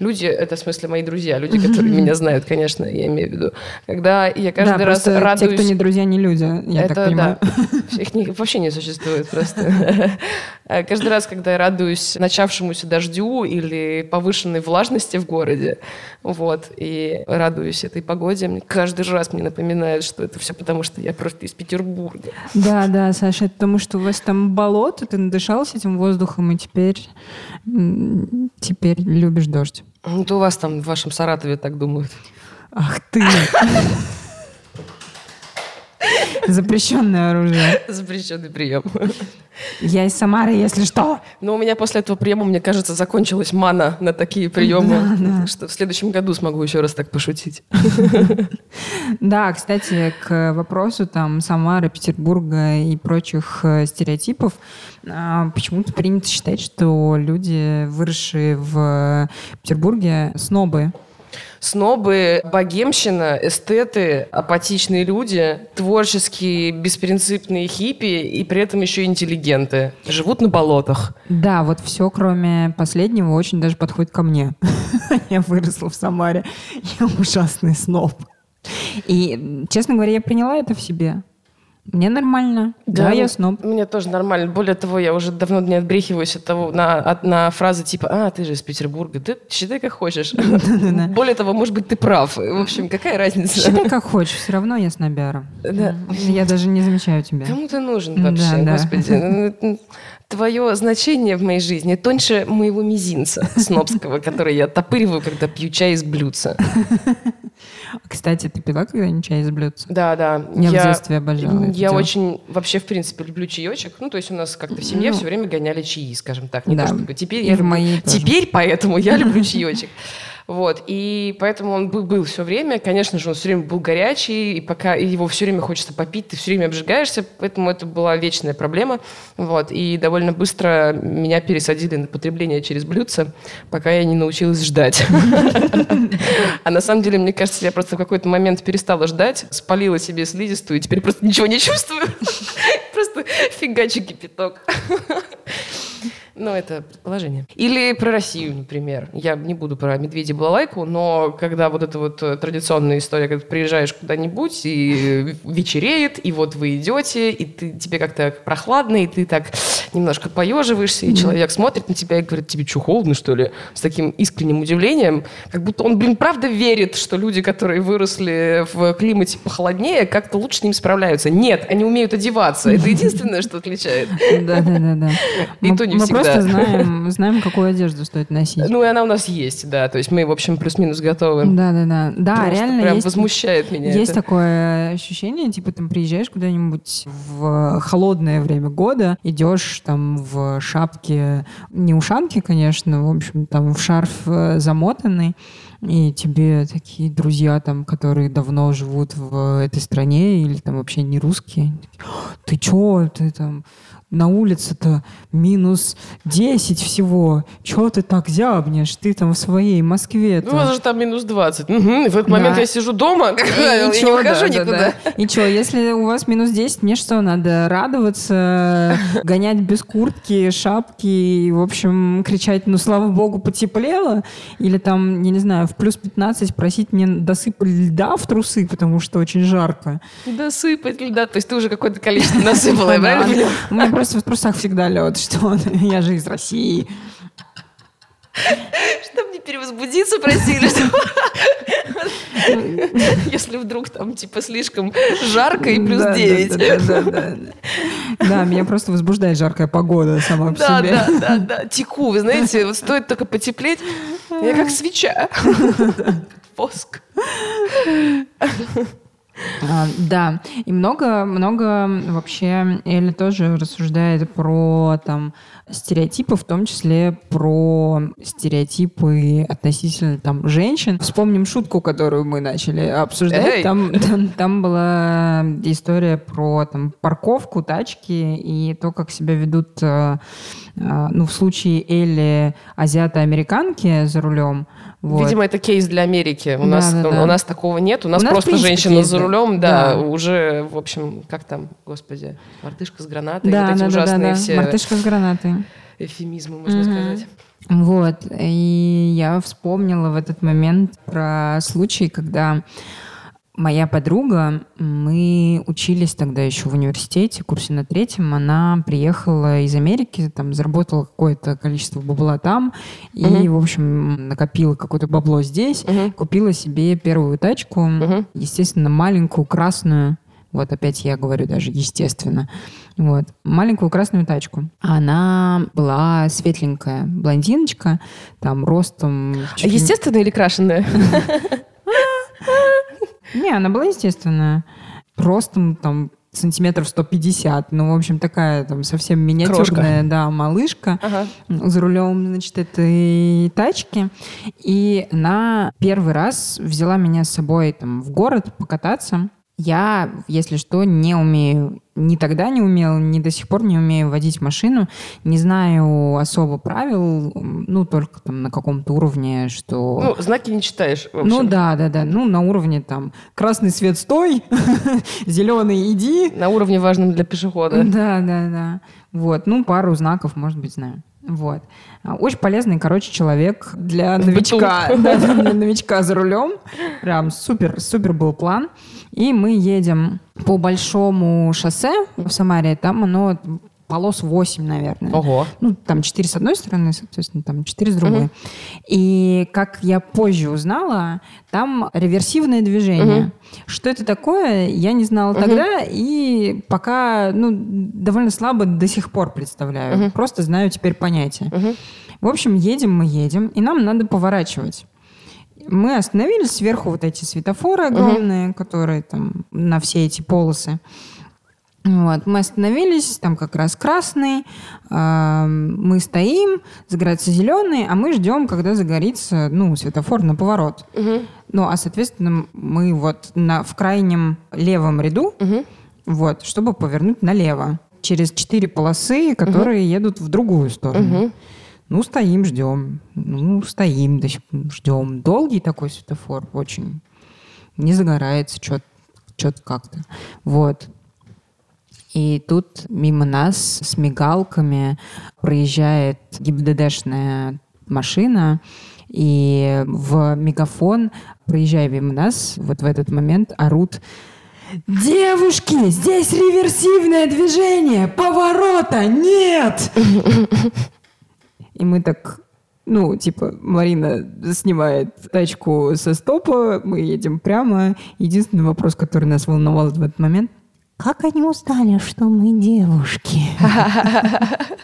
люди, это в смысле мои друзья, люди, которые меня знают, конечно, я имею в виду, когда я каждый да, раз радуюсь... те, кто не друзья, не люди, я это так понимаю. да. Их не- вообще не существует просто. А Каждый раз, когда я радуюсь начавшемуся дождю или повышенной влажности в городе, вот, и радуюсь этой погоде, мне каждый раз мне напоминает, что это все потому, что я просто из Петербурга. Да, да, Саша, это потому что у вас там болото, ты надышался этим воздухом, и теперь, теперь любишь дождь. Ну, то у вас там в вашем Саратове так думают. Ах ты! Запрещенное оружие. Запрещенный прием. Я из Самары, если что. Но у меня после этого приема, мне кажется, закончилась мана на такие приемы. Так что в следующем году смогу еще раз так пошутить. Да, кстати, к вопросу там Самары, Петербурга и прочих э, стереотипов, а, почему-то принято считать, что люди, выросшие в Петербурге, снобы. Снобы, богемщина, эстеты, апатичные люди, творческие, беспринципные хиппи и при этом еще интеллигенты. Живут на болотах. Да, вот все, кроме последнего, очень даже подходит ко мне. Я выросла в Самаре. Я ужасный сноб. И, честно говоря, я приняла это в себе. Мне нормально. Да, я сноб. Мне тоже нормально. Более того, я уже давно не отбрехиваюсь от того, на, от- на фразы типа «А, ты же из Петербурга». Да считай, как хочешь. Более того, может быть, ты прав. В общем, какая разница? Считай, как хочешь, все равно я снобяра. Да. Я даже не замечаю тебя. Кому ты нужен Да, вообще, да. господи? Твое значение в моей жизни тоньше моего мизинца снобского, который я топыриваю, когда пью чай из блюдца. Кстати, ты пила когда-нибудь чай из блюдца? Да, да. Я в детстве обожала Я дело. очень, вообще, в принципе, люблю чаечек. Ну, то есть у нас как-то в семье Ну. все время гоняли чаи, скажем так. Не Да. то чтобы теперь И я люблю-. Теперь поэтому я люблю чаечек. Вот, и поэтому он был, был все время. Конечно же, он все время был горячий, и пока его все время хочется попить, ты все время обжигаешься, поэтому это была вечная проблема. Вот, и довольно быстро меня пересадили на потребление через блюдце, пока я не научилась ждать. А на самом деле, мне кажется, я просто в какой-то момент перестала ждать, спалила себе слизистую, и теперь просто ничего не чувствую. Просто фигачу кипяток. Ну, это предположение. Или про Россию, например. Я не буду про медведя балалайку, но когда вот эта вот э, традиционная история, когда ты приезжаешь куда-нибудь и вечереет, и вот вы идете, и ты, тебе как-то прохладно, и ты так немножко поеживаешься, и человек смотрит на тебя и говорит, тебе что, холодно, что ли? С таким искренним удивлением, как будто он, блин, правда верит, что люди, которые выросли в климате похолоднее, как-то лучше с ним справляются. Нет, они умеют одеваться. Это единственное, что отличает. Да, да, да, да. И то не Мы всегда. Просто знаем, знаем, какую одежду стоит носить. Ну, и она у нас есть, да. То есть мы, в общем, плюс-минус готовы. Да, да, да. Да, Просто реально прям есть. возмущает меня Есть это. такое ощущение, типа, там приезжаешь куда-нибудь в холодное время года, идешь там в шапке, не ушанки, конечно, в общем, там в шарф э, замотанный, и тебе такие друзья там, которые давно живут в этой стране или там вообще не русские, они такие, «О, ты чё, ты там на улице-то минус 10 всего. Чё ты так зябнешь? Ты там в своей Москве. Ну, у вас же там минус 20. Мгм. И в этот момент Да. я сижу дома, как правило, и не чё, выхожу да, да, никуда. да. И что, если у вас минус 10, мне что, надо радоваться, гонять без куртки, шапки, и, в общем, кричать, ну, слава богу, потеплело? Или там, я не знаю, в плюс 15 просить мне досыпали льда в трусы, потому что очень жарко? Да сыпать льда. То есть ты уже какое-то количество насыпала, я правильно? У меня просто в трусах всегда лед, что я же из России. Чтобы не перевозбудиться, просили, Если вдруг там, типа, слишком жарко и плюс Да, да, 9. Да, меня просто возбуждает жаркая погода сама по Да, себе. да, да, да. Теку, вы знаете, вот стоит только потеплеть, я как свеча. Воск. А, да, и много, много вообще Эля тоже рассуждает про там стереотипы, в том числе про стереотипы относительно там женщин. Вспомним шутку, которую мы начали обсуждать. Там, там, там была история про там парковку, тачки и то, как себя ведут, э, э, ну, в случае Элли азиато-американки за рулем. Вот. Видимо, это кейс для Америки. У, Да, нас, да, у, да. нас такого нет. У нас У нас, просто женщина кейс, за рулем, да, Да. уже, в общем, как там, господи, мартышка с гранатой, да, вот эти да, да, да, ужасные да. все Мартышка с гранатой. эфемизмы, можно Мгм. сказать. Вот, и я вспомнила в этот момент про случай, когда моя подруга, мы учились тогда еще в университете, курсе на третьем, она приехала из Америки, там заработала какое-то количество бабла там, и, Мгм. в общем, накопила какое-то бабло здесь, Мгм. купила себе первую тачку, Мгм. естественно, маленькую, красную, вот опять я говорю даже естественно, вот, маленькую красную тачку. Она была светленькая блондиночка, там ростом... чуть Естественно или крашеная? Не, она была естественная. Ростом там сантиметров 150. Ну, в общем, такая там совсем миниатюрная, да, малышка Ага. за рулем, значит, этой тачки. И она первый раз взяла меня с собой там в город покататься. Я, если что, не умею, ни тогда не умела, ни до сих пор не умею водить машину, не знаю особо правил, ну, только там на каком-то уровне, что... Ну, знаки не читаешь, в Ну общем. да, да, да. Ну, на уровне там красный свет стой, зеленый иди. На уровне важном для пешехода. Да, да, да. Вот. Ну, пару знаков, может быть, знаю. Вот. А, Очень полезный, короче, человек для новичка. Да, для новичка за рулем. Прям супер, супер был план. И мы едем по большому шоссе в Самаре. Там оно полос 8, наверное. Ого. Ну, там 4 с одной стороны, соответственно, там 4 с другой. И как я позже узнала, там реверсивное движение. Мгм. Что это такое, я не знала тогда, и пока, ну, довольно слабо до сих пор представляю. Мгм. Просто знаю теперь понятие. Мгм. В общем, едем мы едем, и нам надо поворачивать. Мы остановились сверху вот эти светофоры огромные, которые там на все эти полосы. Вот, мы остановились, там как раз красный, а, мы стоим, загорается зеленый, а мы ждем, когда загорится, ну, светофор на поворот. Мгм. Ну, а, соответственно, мы вот на, в крайнем левом ряду, Мгм. вот, чтобы повернуть налево через четыре полосы, которые едут в другую сторону. Мгм. Ну, стоим, ждем. Ну, стоим, ждем. Долгий такой светофор, очень. Не загорается что-то как-то. Вот. И тут мимо нас с мигалками проезжает ГИБДДшная машина, и в мегафон, проезжая мимо нас, вот в этот момент орут «Девушки, здесь реверсивное движение! Поворота нет!» И мы так ну, типа, Марина снимает тачку со стопа, мы едем прямо. Единственный вопрос, который нас волновал в этот момент, как они узнали, что мы девушки?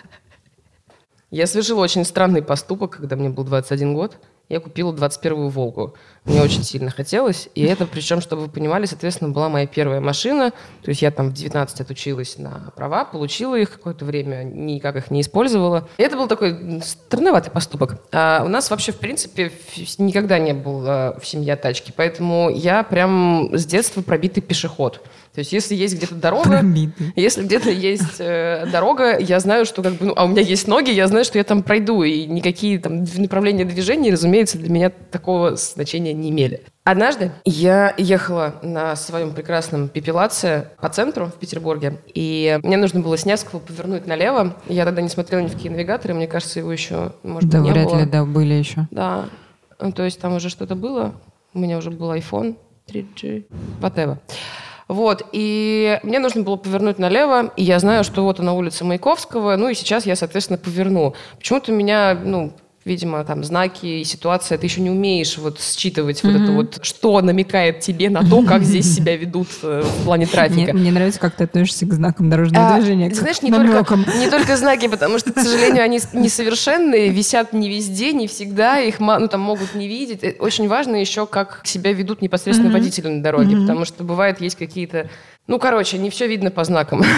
Я совершила очень странный поступок, когда мне был 21 год. Я купила 21-ю «Волгу». Мне очень сильно хотелось. И это, причем, чтобы вы понимали, соответственно, была моя первая машина. То есть я там в 19 отучилась на права, получила их какое-то время, никак их не использовала. И это был такой странноватый поступок. А у нас вообще, в принципе, никогда не было в семье тачки. Поэтому я прям с детства пробитый пешеход. То есть если есть где-то дорога, Промитый. если где-то есть э, дорога, я знаю, что как бы, ну, а у меня есть ноги, я знаю, что я там пройду, и никакие там направления движения, разумеется, для меня такого значения не имели. Однажды я ехала на своем прекрасном пепелаце по центру в Петербурге, и мне нужно было с Невского повернуть налево. Я тогда не смотрела ни в какие навигаторы, мне кажется, его еще, может Да, не вряд было. ли, да, были еще. Да. Ну, то есть там уже что-то было. У меня уже был iPhone 3G. Whatever. Вот, и мне нужно было повернуть налево, и я знаю, что вот она улица Маяковского, ну и сейчас я, соответственно, поверну. Почему-то меня, ну, видимо, там знаки и ситуация, ты еще не умеешь вот считывать вот это вот, что намекает тебе на то, как здесь себя ведут э, в плане трафика. мне нравится, как ты относишься к знакам дорожного А, движения. ты знаешь, не только, не только знаки, потому что, к сожалению, они несовершенные, висят не везде, не всегда, их ну, там могут не видеть. Э, Очень важно еще, как себя ведут непосредственно водители на дороге, потому что бывает есть какие-то ну, короче, не все видно по знакам.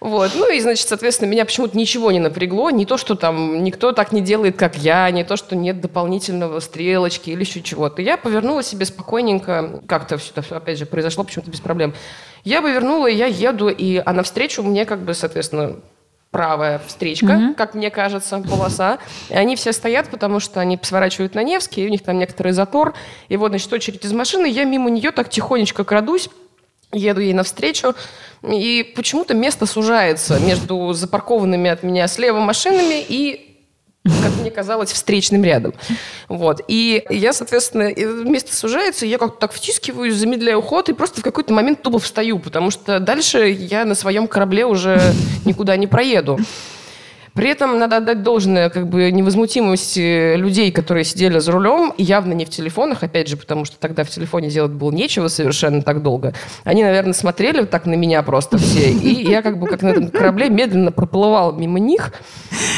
Вот. Ну и, значит, соответственно, меня почему-то ничего не напрягло. Не то, что там никто так не делает, как я, не то, что нет дополнительного стрелочки или еще чего-то. Я повернула себе спокойненько. Как-то все, опять же, произошло почему-то без проблем. Я повернула, я еду, и, а навстречу мне как бы, соответственно, правая встречка, как мне кажется, полоса. И они все стоят, потому что они сворачивают на Невский, и у них там некоторый затор. И вот, значит, очередь из машины, я мимо нее так тихонечко крадусь, еду ей навстречу, и почему-то место сужается между запаркованными от меня слева машинами и как мне казалось, встречным рядом. Вот. И я, соответственно, место сужается, я как-то так втискиваюсь, замедляю ход и просто в какой-то момент тупо встаю, потому что дальше я на своем корабле уже никуда не проеду. При этом надо отдать должное как бы невозмутимости людей, которые сидели за рулем, явно не в телефонах, опять же, потому что тогда в телефоне делать было нечего совершенно так долго. Они, наверное, смотрели вот так на меня просто все, и я как бы как на этом корабле медленно проплывал мимо них,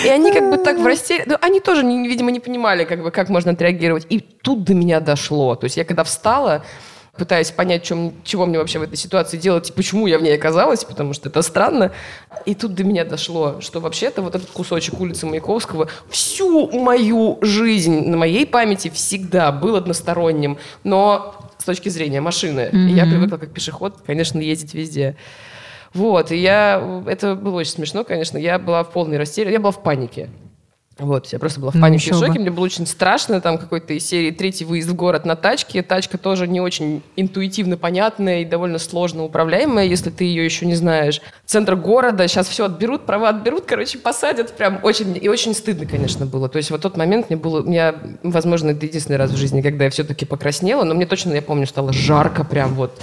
и они как бы так в растерянности, ну, они тоже, видимо, не понимали, как бы, как можно отреагировать. И тут до меня дошло. То есть я когда встала, пытаясь понять, чем, чего мне вообще в этой ситуации делать и почему я в ней оказалась, потому что это странно. И тут до меня дошло, что вообще-то вот этот кусочек улицы Маяковского всю мою жизнь на моей памяти всегда был односторонним, но с точки зрения машины. И я привыкла как пешеход, конечно, ездить везде. Вот, и я... Это было очень смешно, конечно. Я была в полной растерянности, я была в панике. Вот, я просто была в Ну, панике и еще бы. шоке. Мне было очень страшно. Там какой-то из серии третий выезд в город на тачке. Тачка тоже не очень интуитивно понятная и довольно сложно управляемая, если ты ее еще не знаешь. Центр города, сейчас все отберут, права отберут, короче, посадят. Прям очень... И очень стыдно, конечно, было. То есть вот тот момент мне было... Я, возможно, это единственный раз в жизни, когда я все-таки покраснела, но мне точно, я помню, стало жарко прям вот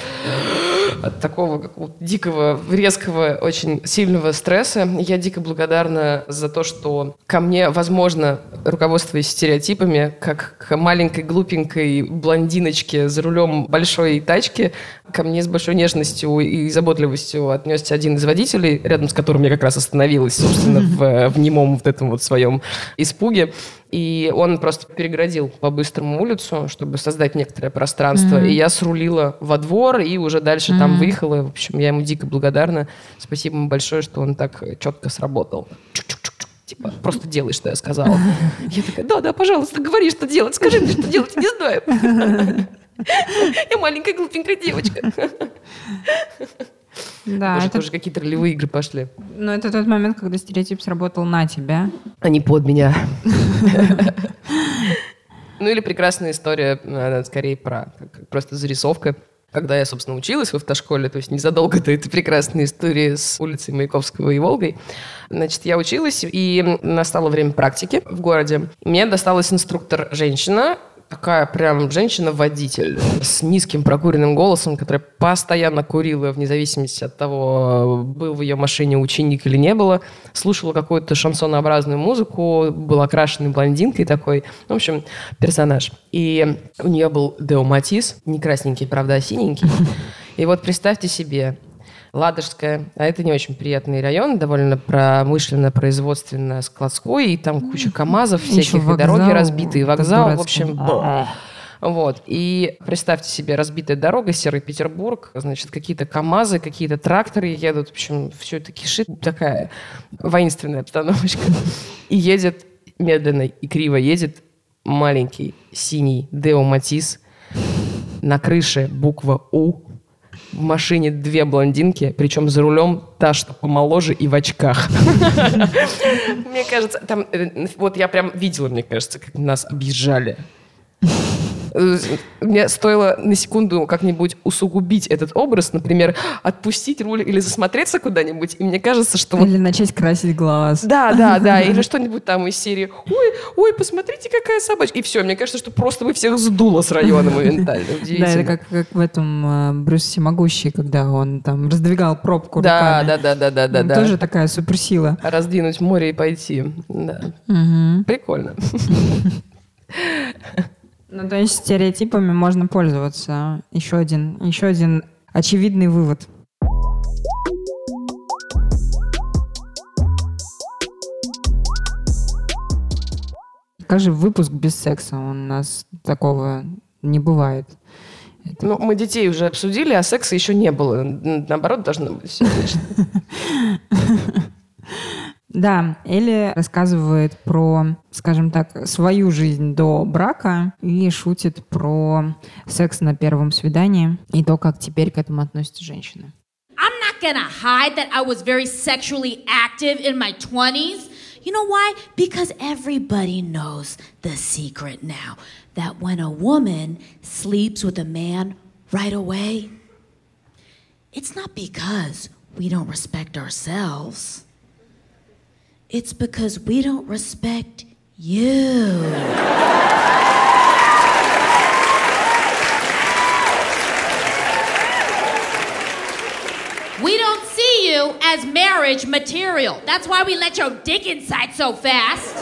от такого дикого, резкого, очень сильного стресса. Я дико благодарна за то, что ко мне, возможно, руководствуясь стереотипами, как к маленькой глупенькой блондиночке за рулем большой тачки, ко мне с большой нежностью и заботливостью отнесся один из водителей, рядом с которым я как раз остановилась, собственно, в, в немом вот этом вот своем испуге. И он просто переградил по-быстрому улицу, чтобы создать некоторое пространство. И я срулила во двор и уже дальше там выехала. В общем, я ему дико благодарна. Спасибо ему большое, что он так четко сработал. Чук-чук-чук-чук. Типа, просто делай, что я сказала. Я такая, да, да, пожалуйста, говори, что делать. Скажи мне, что делать, я не знаю. Я маленькая глупенькая девочка. Да, Боже, это, тоже какие-то ролевые игры пошли. ну, это тот момент, когда стереотип сработал на тебя. Они под меня. Ну или прекрасная история, она скорее про просто зарисовка. когда я, собственно, училась в автошколе, то есть незадолго до этой прекрасной истории с улицей Маяковского и Волгой, значит, я училась, и настало время практики в городе. Мне досталась инструктор женщина, такая прям женщина-водитель с низким прокуренным голосом, которая постоянно курила, вне зависимости от того, был в ее машине ученик или не было, слушала какую-то шансонообразную музыку, была окрашенной блондинкой такой, в общем, персонаж. И у нее был Део Матис, не красненький, правда, а синенький. И вот представьте себе, Ладожская, а это не очень приятный район, довольно промышленно, производственно, складской, и там куча КАМАЗов Еще всяких, и вокзал дороги разбитые, вокзал, в общем. Вот. И представьте себе разбитая дорога, серый Петербург, значит, какие-то КАМАЗы, какие-то тракторы едут, в общем, все это кишит, такая воинственная обстановочка. И едет медленно и криво едет маленький синий Део Матис, на крыше буква У, в машине две блондинки, причем за рулем та, что помоложе и в очках. Мне кажется, там, э, вот я прям видела, мне кажется, как нас объезжали. Э, Мне стоило на секунду как-нибудь усугубить этот образ, например, отпустить руль или засмотреться куда-нибудь, и мне кажется, что вот Или начать красить глаз. да, да, да, или что-нибудь там из серии «Ой, ой, посмотрите, какая собачка!» И все, мне кажется, что просто бы всех сдуло с района моментально. Да, это как, как в этом э, Брюс Всемогущий, когда он там раздвигал пробку Да, руками. да, да, да, да, да, да. Тоже такая суперсила. Раздвинуть море и пойти. Да. Прикольно. Ну, то есть стереотипами можно пользоваться. Еще один, еще один очевидный вывод. Как же выпуск без секса? У нас такого не бывает. Ну, мы детей уже обсудили, а секса еще не было. Наоборот, должно быть все. Да, Элли рассказывает про, скажем так, свою жизнь до брака и шутит про секс на первом свидании и то, как теперь к этому относятся женщины. I'm not gonna hide that I was very sexually active in my 20s. You know why? Because everybody knows the secret now that when a woman sleeps with a man right away, it's not because we don't respect ourselves, it's because we don't respect you. We don't see you as marriage material. That's why we let your dick inside so fast.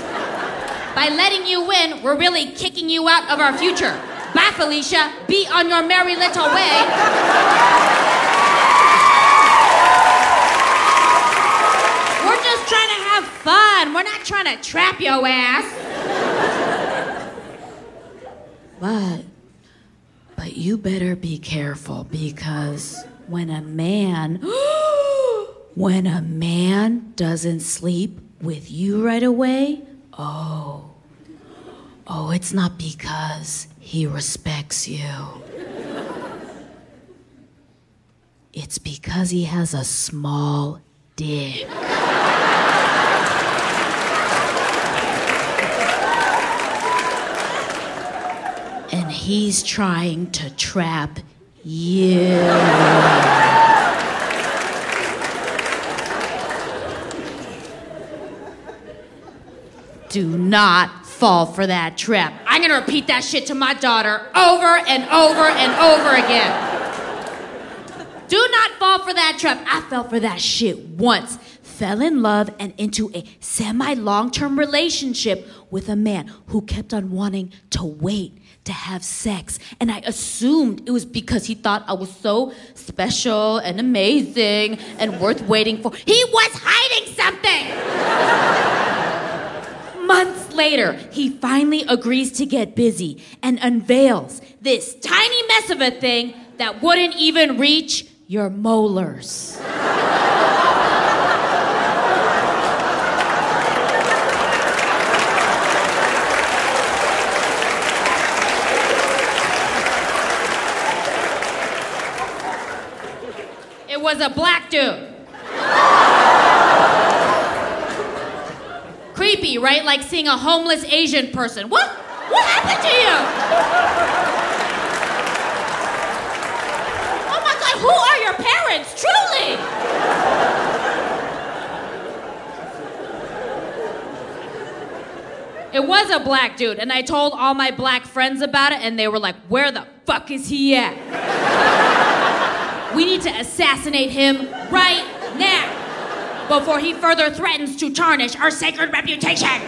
By letting you in, we're really kicking you out of our future. Bye, Felicia. Be on your merry little way. We're just trying to have fun. We're not trying to trap your ass. But but you better be careful because when a man when a man doesn't sleep with you right away, oh. Oh, it's not because he respects you. It's because he has a small dick. and he's trying to trap you. Do not fall for that trap. I'm gonna repeat that shit to my daughter over and over and over again. Do not fall for that trap. I fell for that shit once. Fell in love and into a semi long term relationship with a man who kept on wanting to wait to have sex. And I assumed it was because he thought I was so special and amazing and worth waiting for. He was hiding something! Months later, he finally agrees to get busy and unveils this tiny mess of a thing that wouldn't even reach your molars. was a black dude. Creepy, right? Like seeing a homeless Asian person. What? What happened to you? Oh my God, who are your parents, truly. It was a black dude, and I told all my black friends about it, and they were like, Where the fuck is he at? We need to assassinate him right now before he further threatens to tarnish our sacred reputation.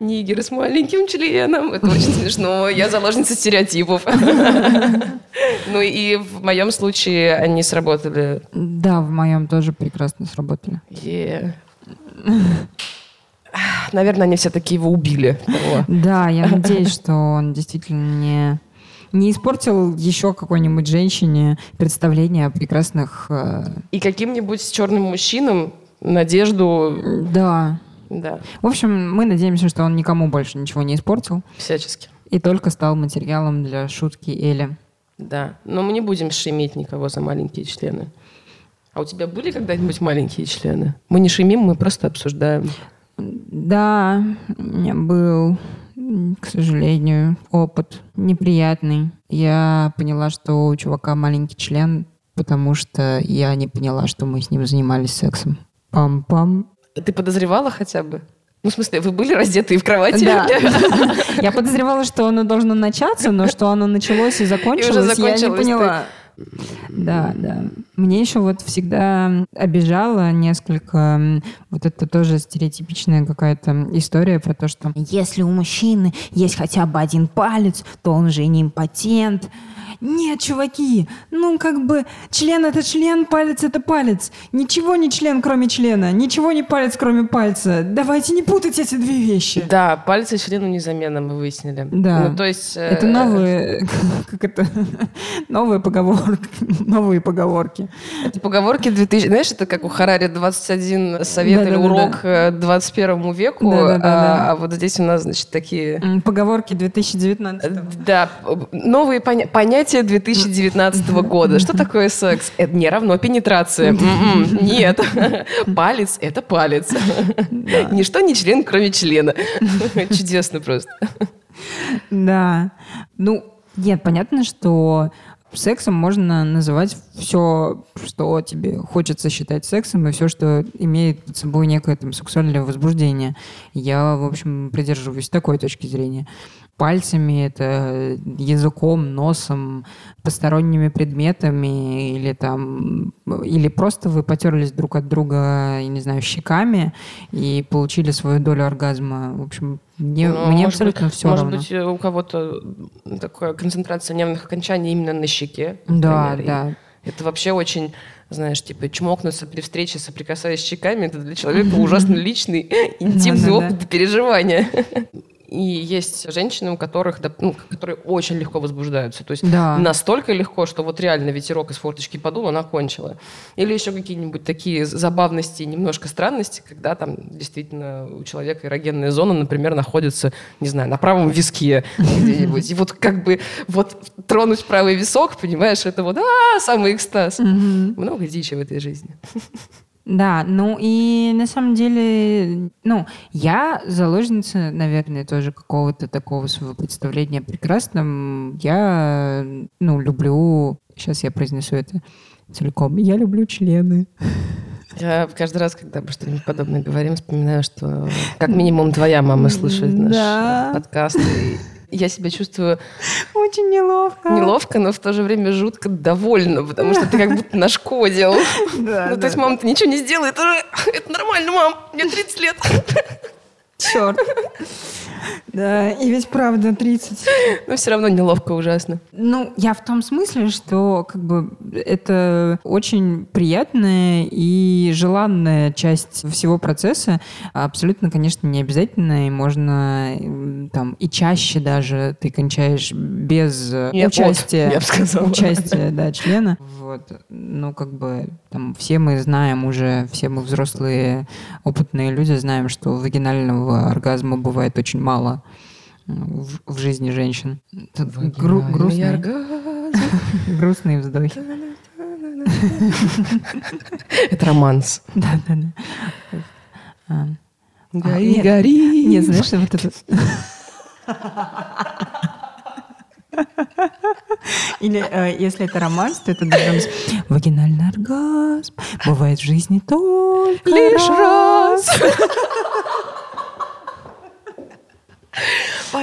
Нигеры с маленьким членом. Это очень смешно. Я заложница стереотипов. Ну и в моем случае они сработали. Да, в моем тоже прекрасно сработали. Наверное, они все-таки его убили. Да, я надеюсь, что он действительно не, не испортил еще какой-нибудь женщине представление о прекрасных... э, И каким-нибудь черным мужчинам надежду, да. да, В общем, мы надеемся, что он никому больше ничего не испортил всячески. и только стал материалом для шутки Эли. Да, но мы не будем шиметь никого за маленькие члены. А у тебя были когда-нибудь маленькие члены? Мы не шимим, мы просто обсуждаем. Да, у меня был, к сожалению, опыт неприятный. Я поняла, что у чувака маленький член, потому что я не поняла, что мы с ним занимались сексом. Пам-пам. Ты подозревала хотя бы? Ну, в смысле, вы были раздеты и в кровати? Да. Я подозревала, что оно должно начаться, но что оно началось и закончилось, я не ты- поняла. Да, да. Мне еще вот всегда обижала несколько вот это тоже стереотипичная какая-то история про то, что если у мужчины есть хотя бы один палец, то он же не импотент. Нет, чуваки, ну как бы член это член, палец это палец. Ничего не член, кроме члена. Ничего не палец, кроме пальца. Давайте не путать эти две вещи. Да, пальцы члену незамены, мы выяснили. Да. Ну, то есть... э, Это новые, как это, новые поговорки, новые поговорки. Это поговорки 2000... Знаешь, это как у Харари 21 совет или Да-да-да-да. урок э, 21 веку. Да-да-да-да. А, а вот здесь у нас, значит, такие... Поговорки 2019. Да, новые поня- понятия 2019 года. Что такое секс? Это не равно пенетрация. М-м, Нет. Палец — это палец. Ничто не член, кроме члена. Чудесно просто. Да. Ну, нет, понятно, что сексом можно называть все, что тебе хочется считать сексом, и все, что имеет под собой некое там сексуальное возбуждение. Я, в общем, придерживаюсь такой точки зрения. Пальцами, это языком, носом, посторонними предметами или там или просто вы потерлись друг от друга, я не знаю, щеками и получили свою долю оргазма. В общем, мне, Ну, мне может абсолютно быть- все Может равно. быть, э, у кого-то такая концентрация нервных окончаний именно на щеке. Да, например, да. Это вообще очень, знаешь, типа чмокнуться при встрече, соприкасаясь щеками, это для человека ужасно личный, интимный опыт переживания. И есть женщины, у которых, ну, которые очень легко возбуждаются. То есть Да. настолько легко, что вот реально ветерок из форточки подул, она кончила. Или еще какие-нибудь такие забавности, немножко странности, когда там действительно у человека эрогенная зона, например, находится, не знаю, на правом виске где-нибудь. И вот как бы вот тронуть правый висок, понимаешь, это вот а, самый экстаз. Много дичи в этой жизни. Да, ну и на самом деле, ну, я заложница, наверное, тоже какого-то такого своего представления о прекрасном. Я, ну, люблю, сейчас я произнесу это целиком, я люблю члены. Я каждый раз, когда мы что-нибудь подобное говорим, вспоминаю, что как минимум твоя мама слушает наш Да. подкаст. И я себя чувствую Очень неловко. неловко, но в то же время жутко довольна, потому что ты как будто нашкодил. Да, Ну, то есть мама-то ничего не сделает. уже. Это нормально, мам, мне 30 лет. Черт. Да, и ведь правда 30. Но все равно неловко ужасно. Ну, я в том смысле, что как бы это очень приятная и желанная часть всего процесса. Абсолютно, конечно, не обязательно, и можно там и чаще даже ты кончаешь без э, от, участия, я бы сказала. участия, да, члена. Вот, ну как бы там все мы знаем уже, все мы взрослые опытные люди знаем, что вагинального оргазма бывает очень мало э, в, в жизни женщин. Гру- грустные, оргазм. грустные вздохи. Это романс. Да, да, да. Гори, гори. Нет, знаешь, вот это... Или э, если это романс, то это должно быть вагинальный оргазм. Бывает в жизни только Лишь раз. раз.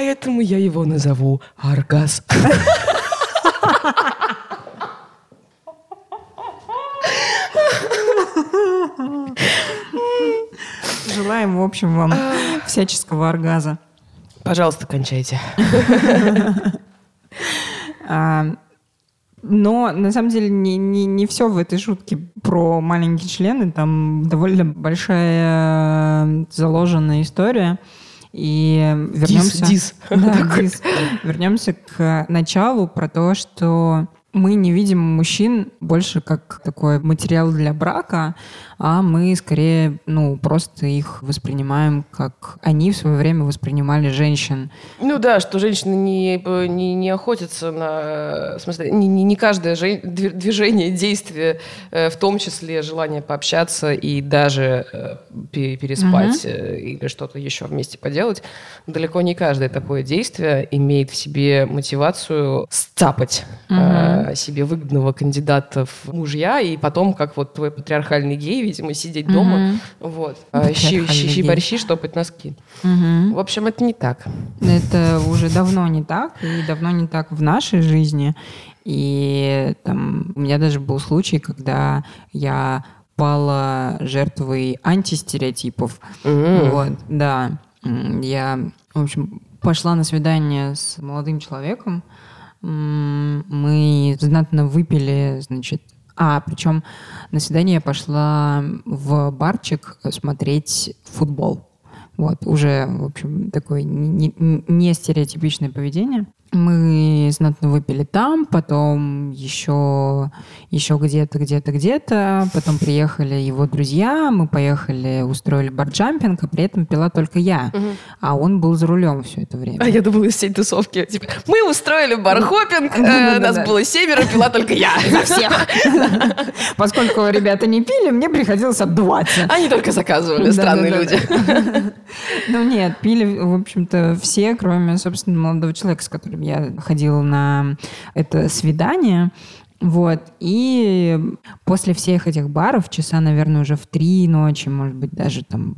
Поэтому я его назову Аргаз. Желаем, в общем, вам всяческого оргаза. Пожалуйста, кончайте. А, но на самом деле не, не, не все в этой шутке про маленькие члены. Там довольно большая заложенная история. И вернемся... дис. Да, дис. Вернемся к началу про то, что мы не видим мужчин больше как такой материал для брака, а мы скорее, ну, просто их воспринимаем как они в свое время воспринимали женщин. Ну да, что женщины не, не, не охотятся на... В смысле, не, не, не каждое дви- движение, действие, э, в том числе желание пообщаться и даже э, пе- переспать э, или что-то еще вместе поделать, далеко не каждое такое действие имеет в себе мотивацию стапать себе выгодного кандидата в мужья, и потом, как вот твой патриархальный гей, видимо, сидеть дома, вот, а, щи, щи, щи борщи, штопать носки. В общем, это не так. Это уже давно не так, и давно не так в нашей жизни. И там у меня даже был случай, когда я пала жертвой антистереотипов. Вот, да. Я, в общем, пошла на свидание с молодым человеком. Мы знатно выпили, значит, а, причем на свидание я пошла в барчик смотреть футбол. Вот, уже, в общем, такое не- не стереотипичное поведение. Мы знатно выпили там, потом еще, еще где-то, где-то, где-то. Потом приехали его друзья, мы поехали, устроили барджампинг, а при этом пила только я. А он был за рулем все это время. А я думала, из всей тусовки. Типа, мы устроили бар-хоппинг, э, нас было семеро, пила только я. За всех. Поскольку ребята не пили, мне приходилось отдуваться. Они только заказывали, странные люди. Ну нет, пили, в общем-то, все, кроме, собственно, молодого человека, с которым я ходила на это свидание. Вот. И после всех этих баров, часа, наверное, уже в три ночи, может быть, даже там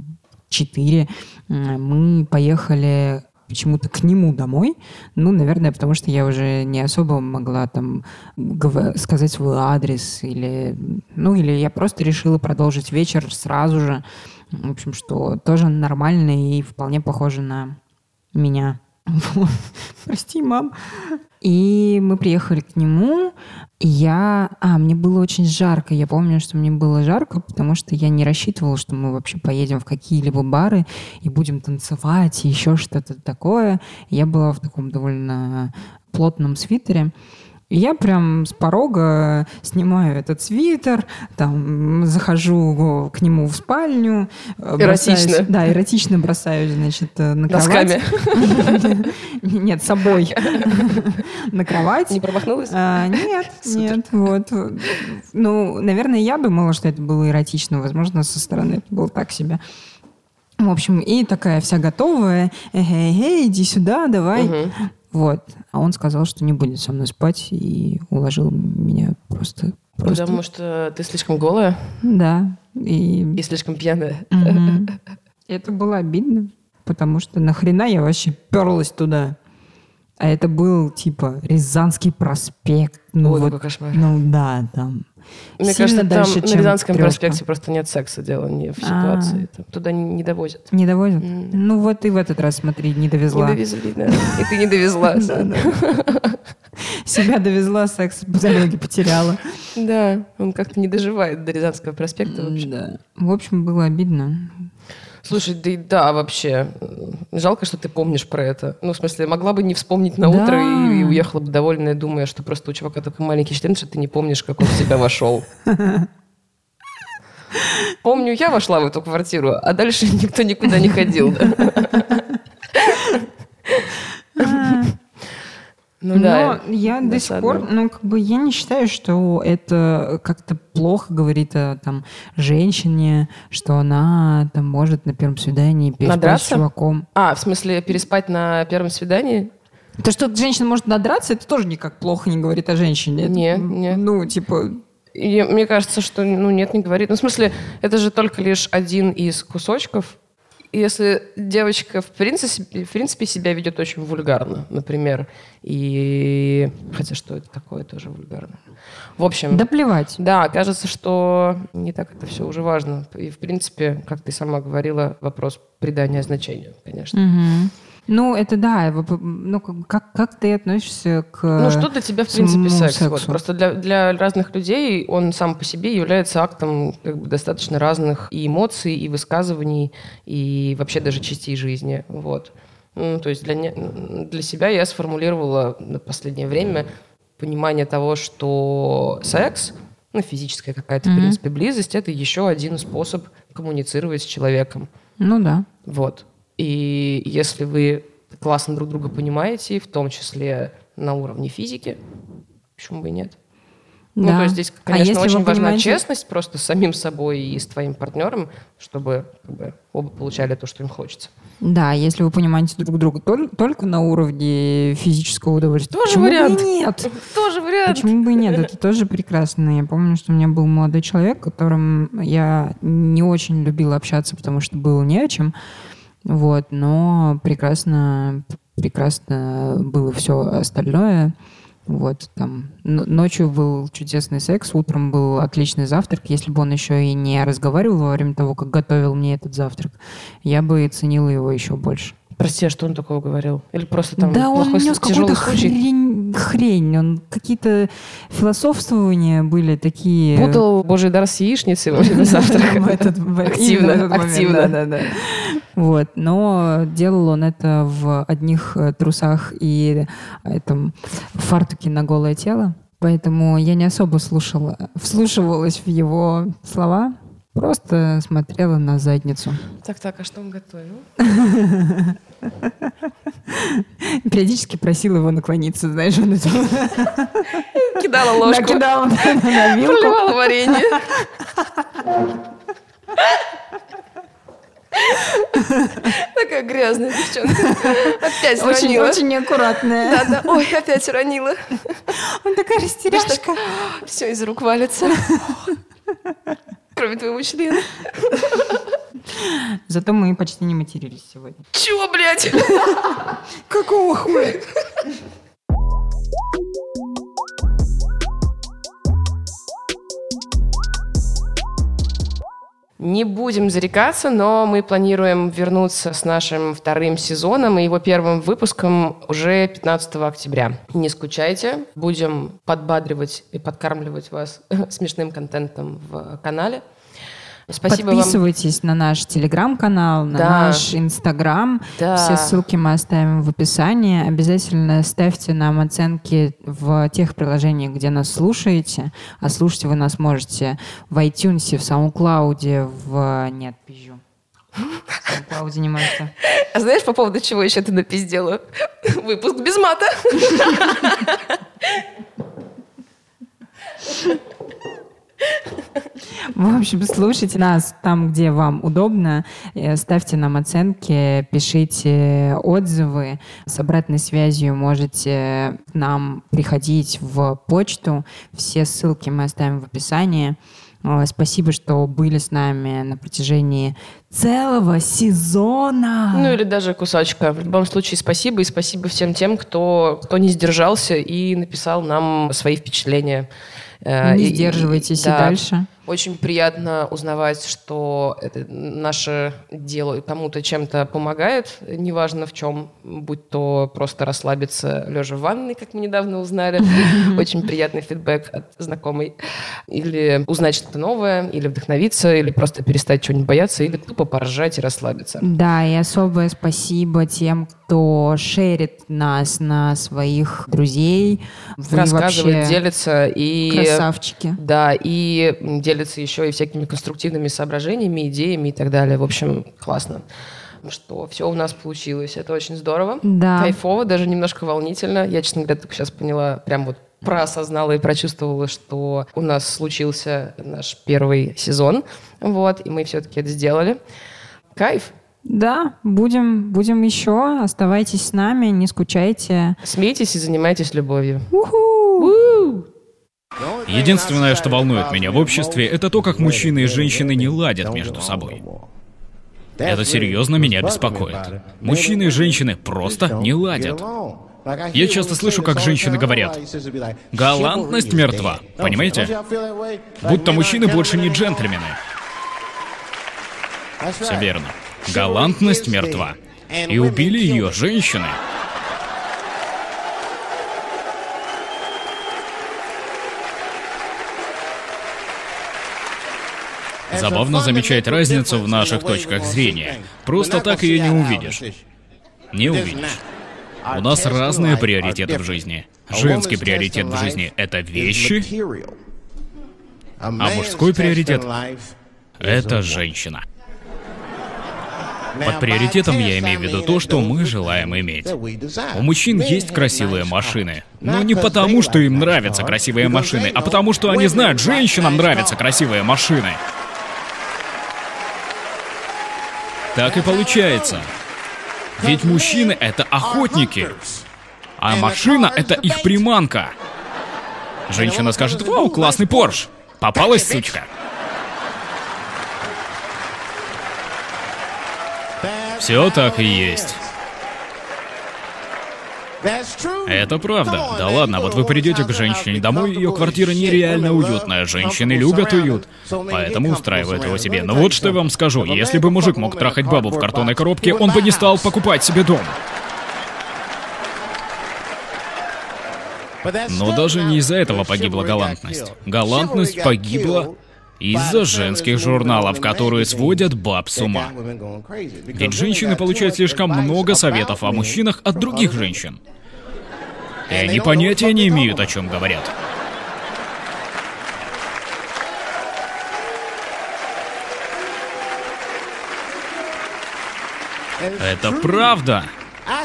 четыре, мы поехали почему-то к нему домой. Ну, наверное, потому что я уже не особо могла там сказать свой адрес или... Ну, или я просто решила продолжить вечер сразу же. В общем, что тоже нормально и вполне похоже на меня. Прости, мам. И мы приехали к нему, и я... А, мне было очень жарко. Я помню, что мне было жарко, потому что я не рассчитывала, что мы вообще поедем в какие-либо бары и будем танцевать, и еще что-то такое. Я была в таком довольно плотном свитере. И я прям с порога снимаю этот свитер, там захожу к нему в спальню. э, бросаюсь- Эротично. да, эротично бросаюсь, значит, э, на кровать. Носками. Нет, с собой. На кровать. Не промахнулась? А, нет, нет, вот. Ну, наверное, я думала, что это было эротично. Возможно, со стороны это было так себе. В общем, и такая вся готовая. Эй, иди сюда, давай. Вот. А он сказал, что не будет со мной спать и уложил меня просто... просто... Потому что ты слишком голая Да. И и слишком пьяная. Это было обидно, потому что нахрена я вообще перлась туда? А это был типа Рязанский проспект. Ну Ой, вот, какой кошмар. ну да, там. Мне сильно кажется, там дальше, на чем Рязанском трёшка. проспекте просто нет секса, дело не в А. ситуации. Там Туда не не довозят. Не довозят? Ну вот и в этот раз, смотри, не довезла. Не довезли, да. И ты не довезла. Себя довезла, секс по дороге потеряла. Да, он как-то не доживает до Рязанского проспекта вообще. Да. В общем, было обидно. Слушай, да да, вообще. Жалко, что ты помнишь про это. Ну, в смысле, могла бы не вспомнить на Да. утро и, и уехала бы довольная, думая, что просто у чувака такой маленький член, что ты не помнишь, как он в себя вошел. Помню, я вошла в эту квартиру, а дальше никто никуда не ходил. да. Ну да. Но я до сих досадно. пор, ну, как бы я не считаю, что это как-то плохо говорит о там женщине, что она там может на первом свидании переспать с Надраться? чуваком. А, в смысле, переспать на первом свидании? То, что женщина может надраться, это тоже никак плохо не говорит о женщине. М, нет. Ну, типа, И мне кажется, что, ну, нет, не говорит. Ну, в смысле, это же только лишь один из кусочков. Если девочка в принципе, в принципе себя ведет очень вульгарно, например, и... Хотя что это такое тоже вульгарно? В общем... да плевать. Да, кажется, что не так это все уже важно. И, в принципе, как ты сама говорила, вопрос придания значения, конечно. Мгм. Ну, это да. Ну, как- как, ты относишься к... Ну, что для тебя, в принципе, секс? Вот, просто для, для разных людей он сам по себе является актом как бы, достаточно разных и эмоций, и высказываний, и вообще даже частей жизни. Вот. Ну, то есть для, не- для себя я сформулировала на последнее время понимание того, что секс, ну, физическая какая-то, в Мгм. принципе, близость, это еще один способ коммуницировать с человеком. Ну, да. Вот. И если вы классно друг друга понимаете, в том числе на уровне физики, почему бы и нет? Ну, Да. то есть здесь, А конечно, вы очень важна понимаете- честность просто с самим собой и с твоим партнером, чтобы как бы, оба получали то, что им хочется. Да, если вы понимаете друг друга тол- только на уровне физического удовольствия. Тоже почему вариант. бы нет? Тоже вариант. Почему бы и нет? Это тоже прекрасно. Я помню, что у меня был молодой человек, которым я не очень любила общаться, потому что было не о чем. Вот, но прекрасно, прекрасно было все остальное. Вот, там, ночью был чудесный секс, утром был отличный завтрак. Если бы он еще и не разговаривал во время того, как готовил мне этот завтрак, я бы ценила его еще больше. Прости, а что он такого говорил? Или просто там да, он нес какую-то хрень, хрень. Он какие-то философствования были такие. Путал божий дар с яичницей во время завтрака. Активно, активно. Вот, но делал он это в одних э, трусах и этом фартуке на голое тело. Поэтому я не особо слушала, вслушивалась в его слова, просто смотрела на задницу. Так, так, а что он готовил? Периодически просила его наклониться, знаешь, он это Кидала ложку. на- на вилку. Проливала варенье. Такая грязная девчонка. Опять Очень, уронила. очень неаккуратная. Да-да. Ой, опять уронила. Он такая растеряшка. Все из рук валится. Кроме твоего члена. Зато мы почти не матерились сегодня. Чего, блядь? Какого хуя? Не будем зарекаться, но мы планируем вернуться с нашим вторым сезоном и его первым выпуском уже 15 октября. Не скучайте, будем подбадривать и подкармливать вас смешным контентом в канале. Спасибо вам. Подписывайтесь на наш телеграм-канал, на Да. наш инстаграм. Да. Все ссылки мы оставим в описании. Обязательно ставьте нам оценки в тех приложениях, где нас слушаете. А слушать вы нас можете в iTunes, в SoundCloud, в... Нет, пизжу. Не можете. А знаешь, по поводу чего еще ты напиздела? Выпуск без мата. В общем, слушайте нас там, где вам удобно. Э, Ставьте нам оценки, пишите отзывы. С обратной связью можете нам приходить в почту. Все ссылки мы оставим в описании. Э, Спасибо, что были с нами на протяжении целого сезона. Ну или даже кусочка. В любом случае, спасибо. И спасибо всем тем, кто, кто не сдержался и написал нам свои впечатления. Э, Не и- и- сдерживайтесь и да. дальше. Очень приятно узнавать, что это наше дело кому-то чем-то помогает, неважно в чем, будь то просто расслабиться лежа в ванной, как мы недавно узнали. Очень приятный фидбэк от знакомой. Или узнать что-то новое, или вдохновиться, или просто перестать чего-нибудь бояться, или тупо поржать и расслабиться. Да, и особое спасибо тем, кто шерит нас на своих друзей. Вы Рассказывает, делится и... красавчики. Да, и делится еще и всякими конструктивными соображениями, идеями и так далее. В общем, классно что все у нас получилось. Это очень здорово. Да. Кайфово, даже немножко волнительно. Я, честно говоря, только сейчас поняла, прям вот проосознала и прочувствовала, что у нас случился наш первый сезон. Вот, и мы все-таки это сделали. Кайф. Да, будем, будем еще. Оставайтесь с нами, не скучайте. Смейтесь и занимайтесь любовью. Единственное, что волнует меня в обществе, это то, как мужчины и женщины не ладят между собой. Это серьезно меня беспокоит. Мужчины и женщины просто не ладят. Я часто слышу, как женщины говорят, «Галантность мертва». Понимаете? Будто мужчины больше не джентльмены. Все верно. Галантность мертва. И убили ее женщины. Забавно замечать разницу в наших точках зрения. Просто так ее не увидишь. Не увидишь. У нас разные приоритеты в жизни. Женский приоритет в жизни — это вещи, а мужской приоритет — это женщина. Под приоритетом я имею в виду то, что мы желаем иметь. У мужчин есть красивые машины. Но не потому, что им нравятся красивые машины, а потому, что они знают, женщинам нравятся красивые машины. Так и получается. Ведь мужчины — это охотники, а машина — это их приманка. Женщина скажет, вау, классный Порш. Попалась сучка. Все так и есть. Это правда. Да ладно, вот вы придете к женщине домой, ее квартира нереально уютная. Женщины любят уют, поэтому устраивают его себе. Но вот что я вам скажу, если бы мужик мог трахать бабу в картонной коробке, он бы не стал покупать себе дом. Но даже не из-за этого погибла галантность. Галантность погибла из-за женских журналов, которые сводят баб с ума. Ведь женщины получают слишком много советов о мужчинах от других женщин. И они понятия не имеют, о чем говорят. Это правда.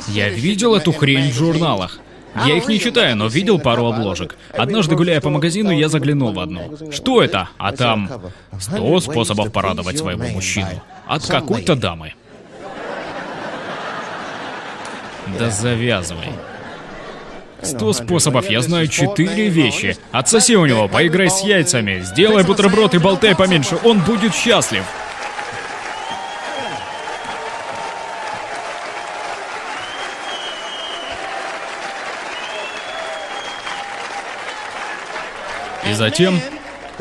Я видел эту хрень в журналах. Я их не читаю, но видел пару обложек. Однажды, гуляя по магазину, я заглянул в одну. Что это? А там 100 способов порадовать своего мужчину. От какой-то дамы. Да завязывай. Сто способов, я знаю четыре вещи. Отсоси у него, поиграй с яйцами, сделай бутерброд и болтай поменьше, он будет счастлив. И затем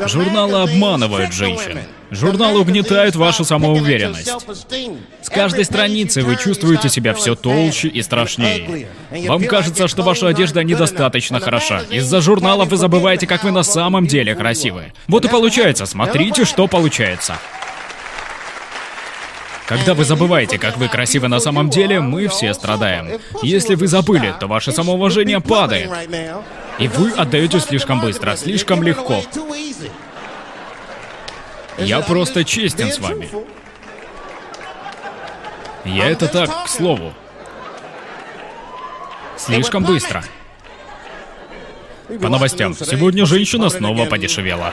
журналы обманывают женщин. Журналы угнетают вашу самоуверенность. С каждой страницы вы чувствуете себя все толще и страшнее. Вам кажется, что ваша одежда недостаточно хороша. Из-за журналов вы забываете, как вы на самом деле красивы. Вот и получается, смотрите, что получается. Когда вы забываете, как вы красивы на самом деле, мы все страдаем. Если вы забыли, то ваше самоуважение падает. И вы отдаете слишком быстро, слишком легко. Я просто честен с вами. Я это так, к слову. Слишком быстро. По новостям. Сегодня женщина снова подешевела.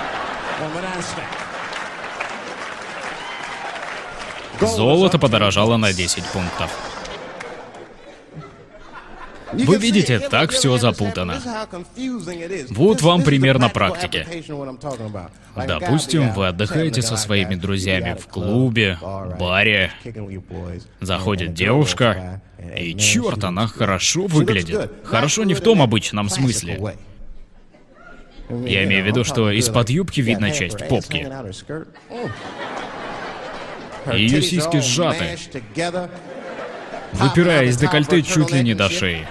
Золото подорожало на 10 пунктов. Вы видите, так все запутано. Вот вам пример на практике. Допустим, вы отдыхаете со своими друзьями в клубе, баре. Заходит девушка, и черт, она хорошо выглядит. Хорошо не в том обычном смысле. Я имею в виду, что из-под юбки видна часть попки. Ее сиськи сжаты, выпирая из декольте чуть ли не до шеи.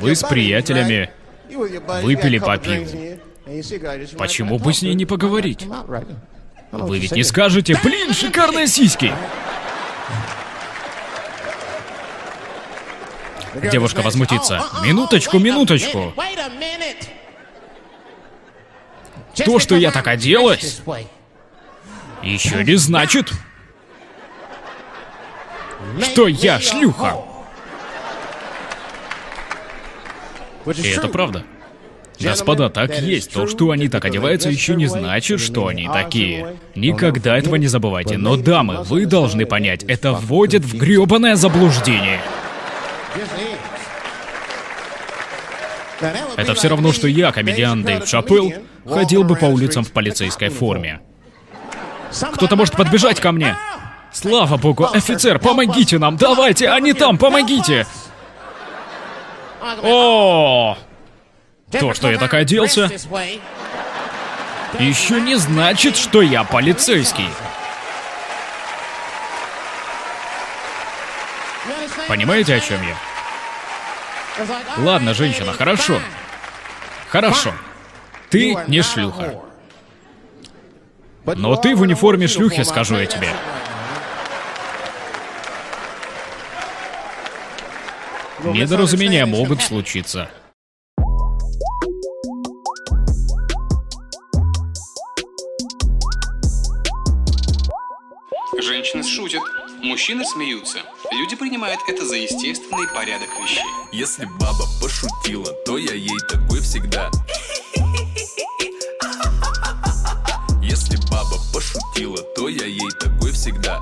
Вы с приятелями выпили по пиву. Почему бы с ней не поговорить? Вы ведь не скажете, блин, шикарные сиськи! Девушка возмутится. Минуточку, минуточку. То, что я так оделась, еще не значит, что я шлюха. И это правда. Господа, так есть. То, что они так одеваются, еще не значит, что они такие. Никогда этого не забывайте. Но, дамы, вы должны понять, это вводит в гребаное заблуждение. Это все равно, что я, комедиан Дэйв Шапел, ходил бы по улицам в полицейской форме. Кто-то может подбежать ко мне. Слава богу, офицер, помогите нам, давайте, они там, помогите! О, то, что я так оделся, еще не значит, что я полицейский. Понимаете, о чем я? Ладно, женщина, хорошо. Хорошо. Ты не шлюха. Но ты в униформе шлюхи, скажу я тебе. Недоразумения могут случиться. Женщины шутят, мужчины смеются. Люди принимают это за естественный порядок вещей. Если баба пошутила, то я ей такой всегда. Если баба пошутила, то я ей такой всегда.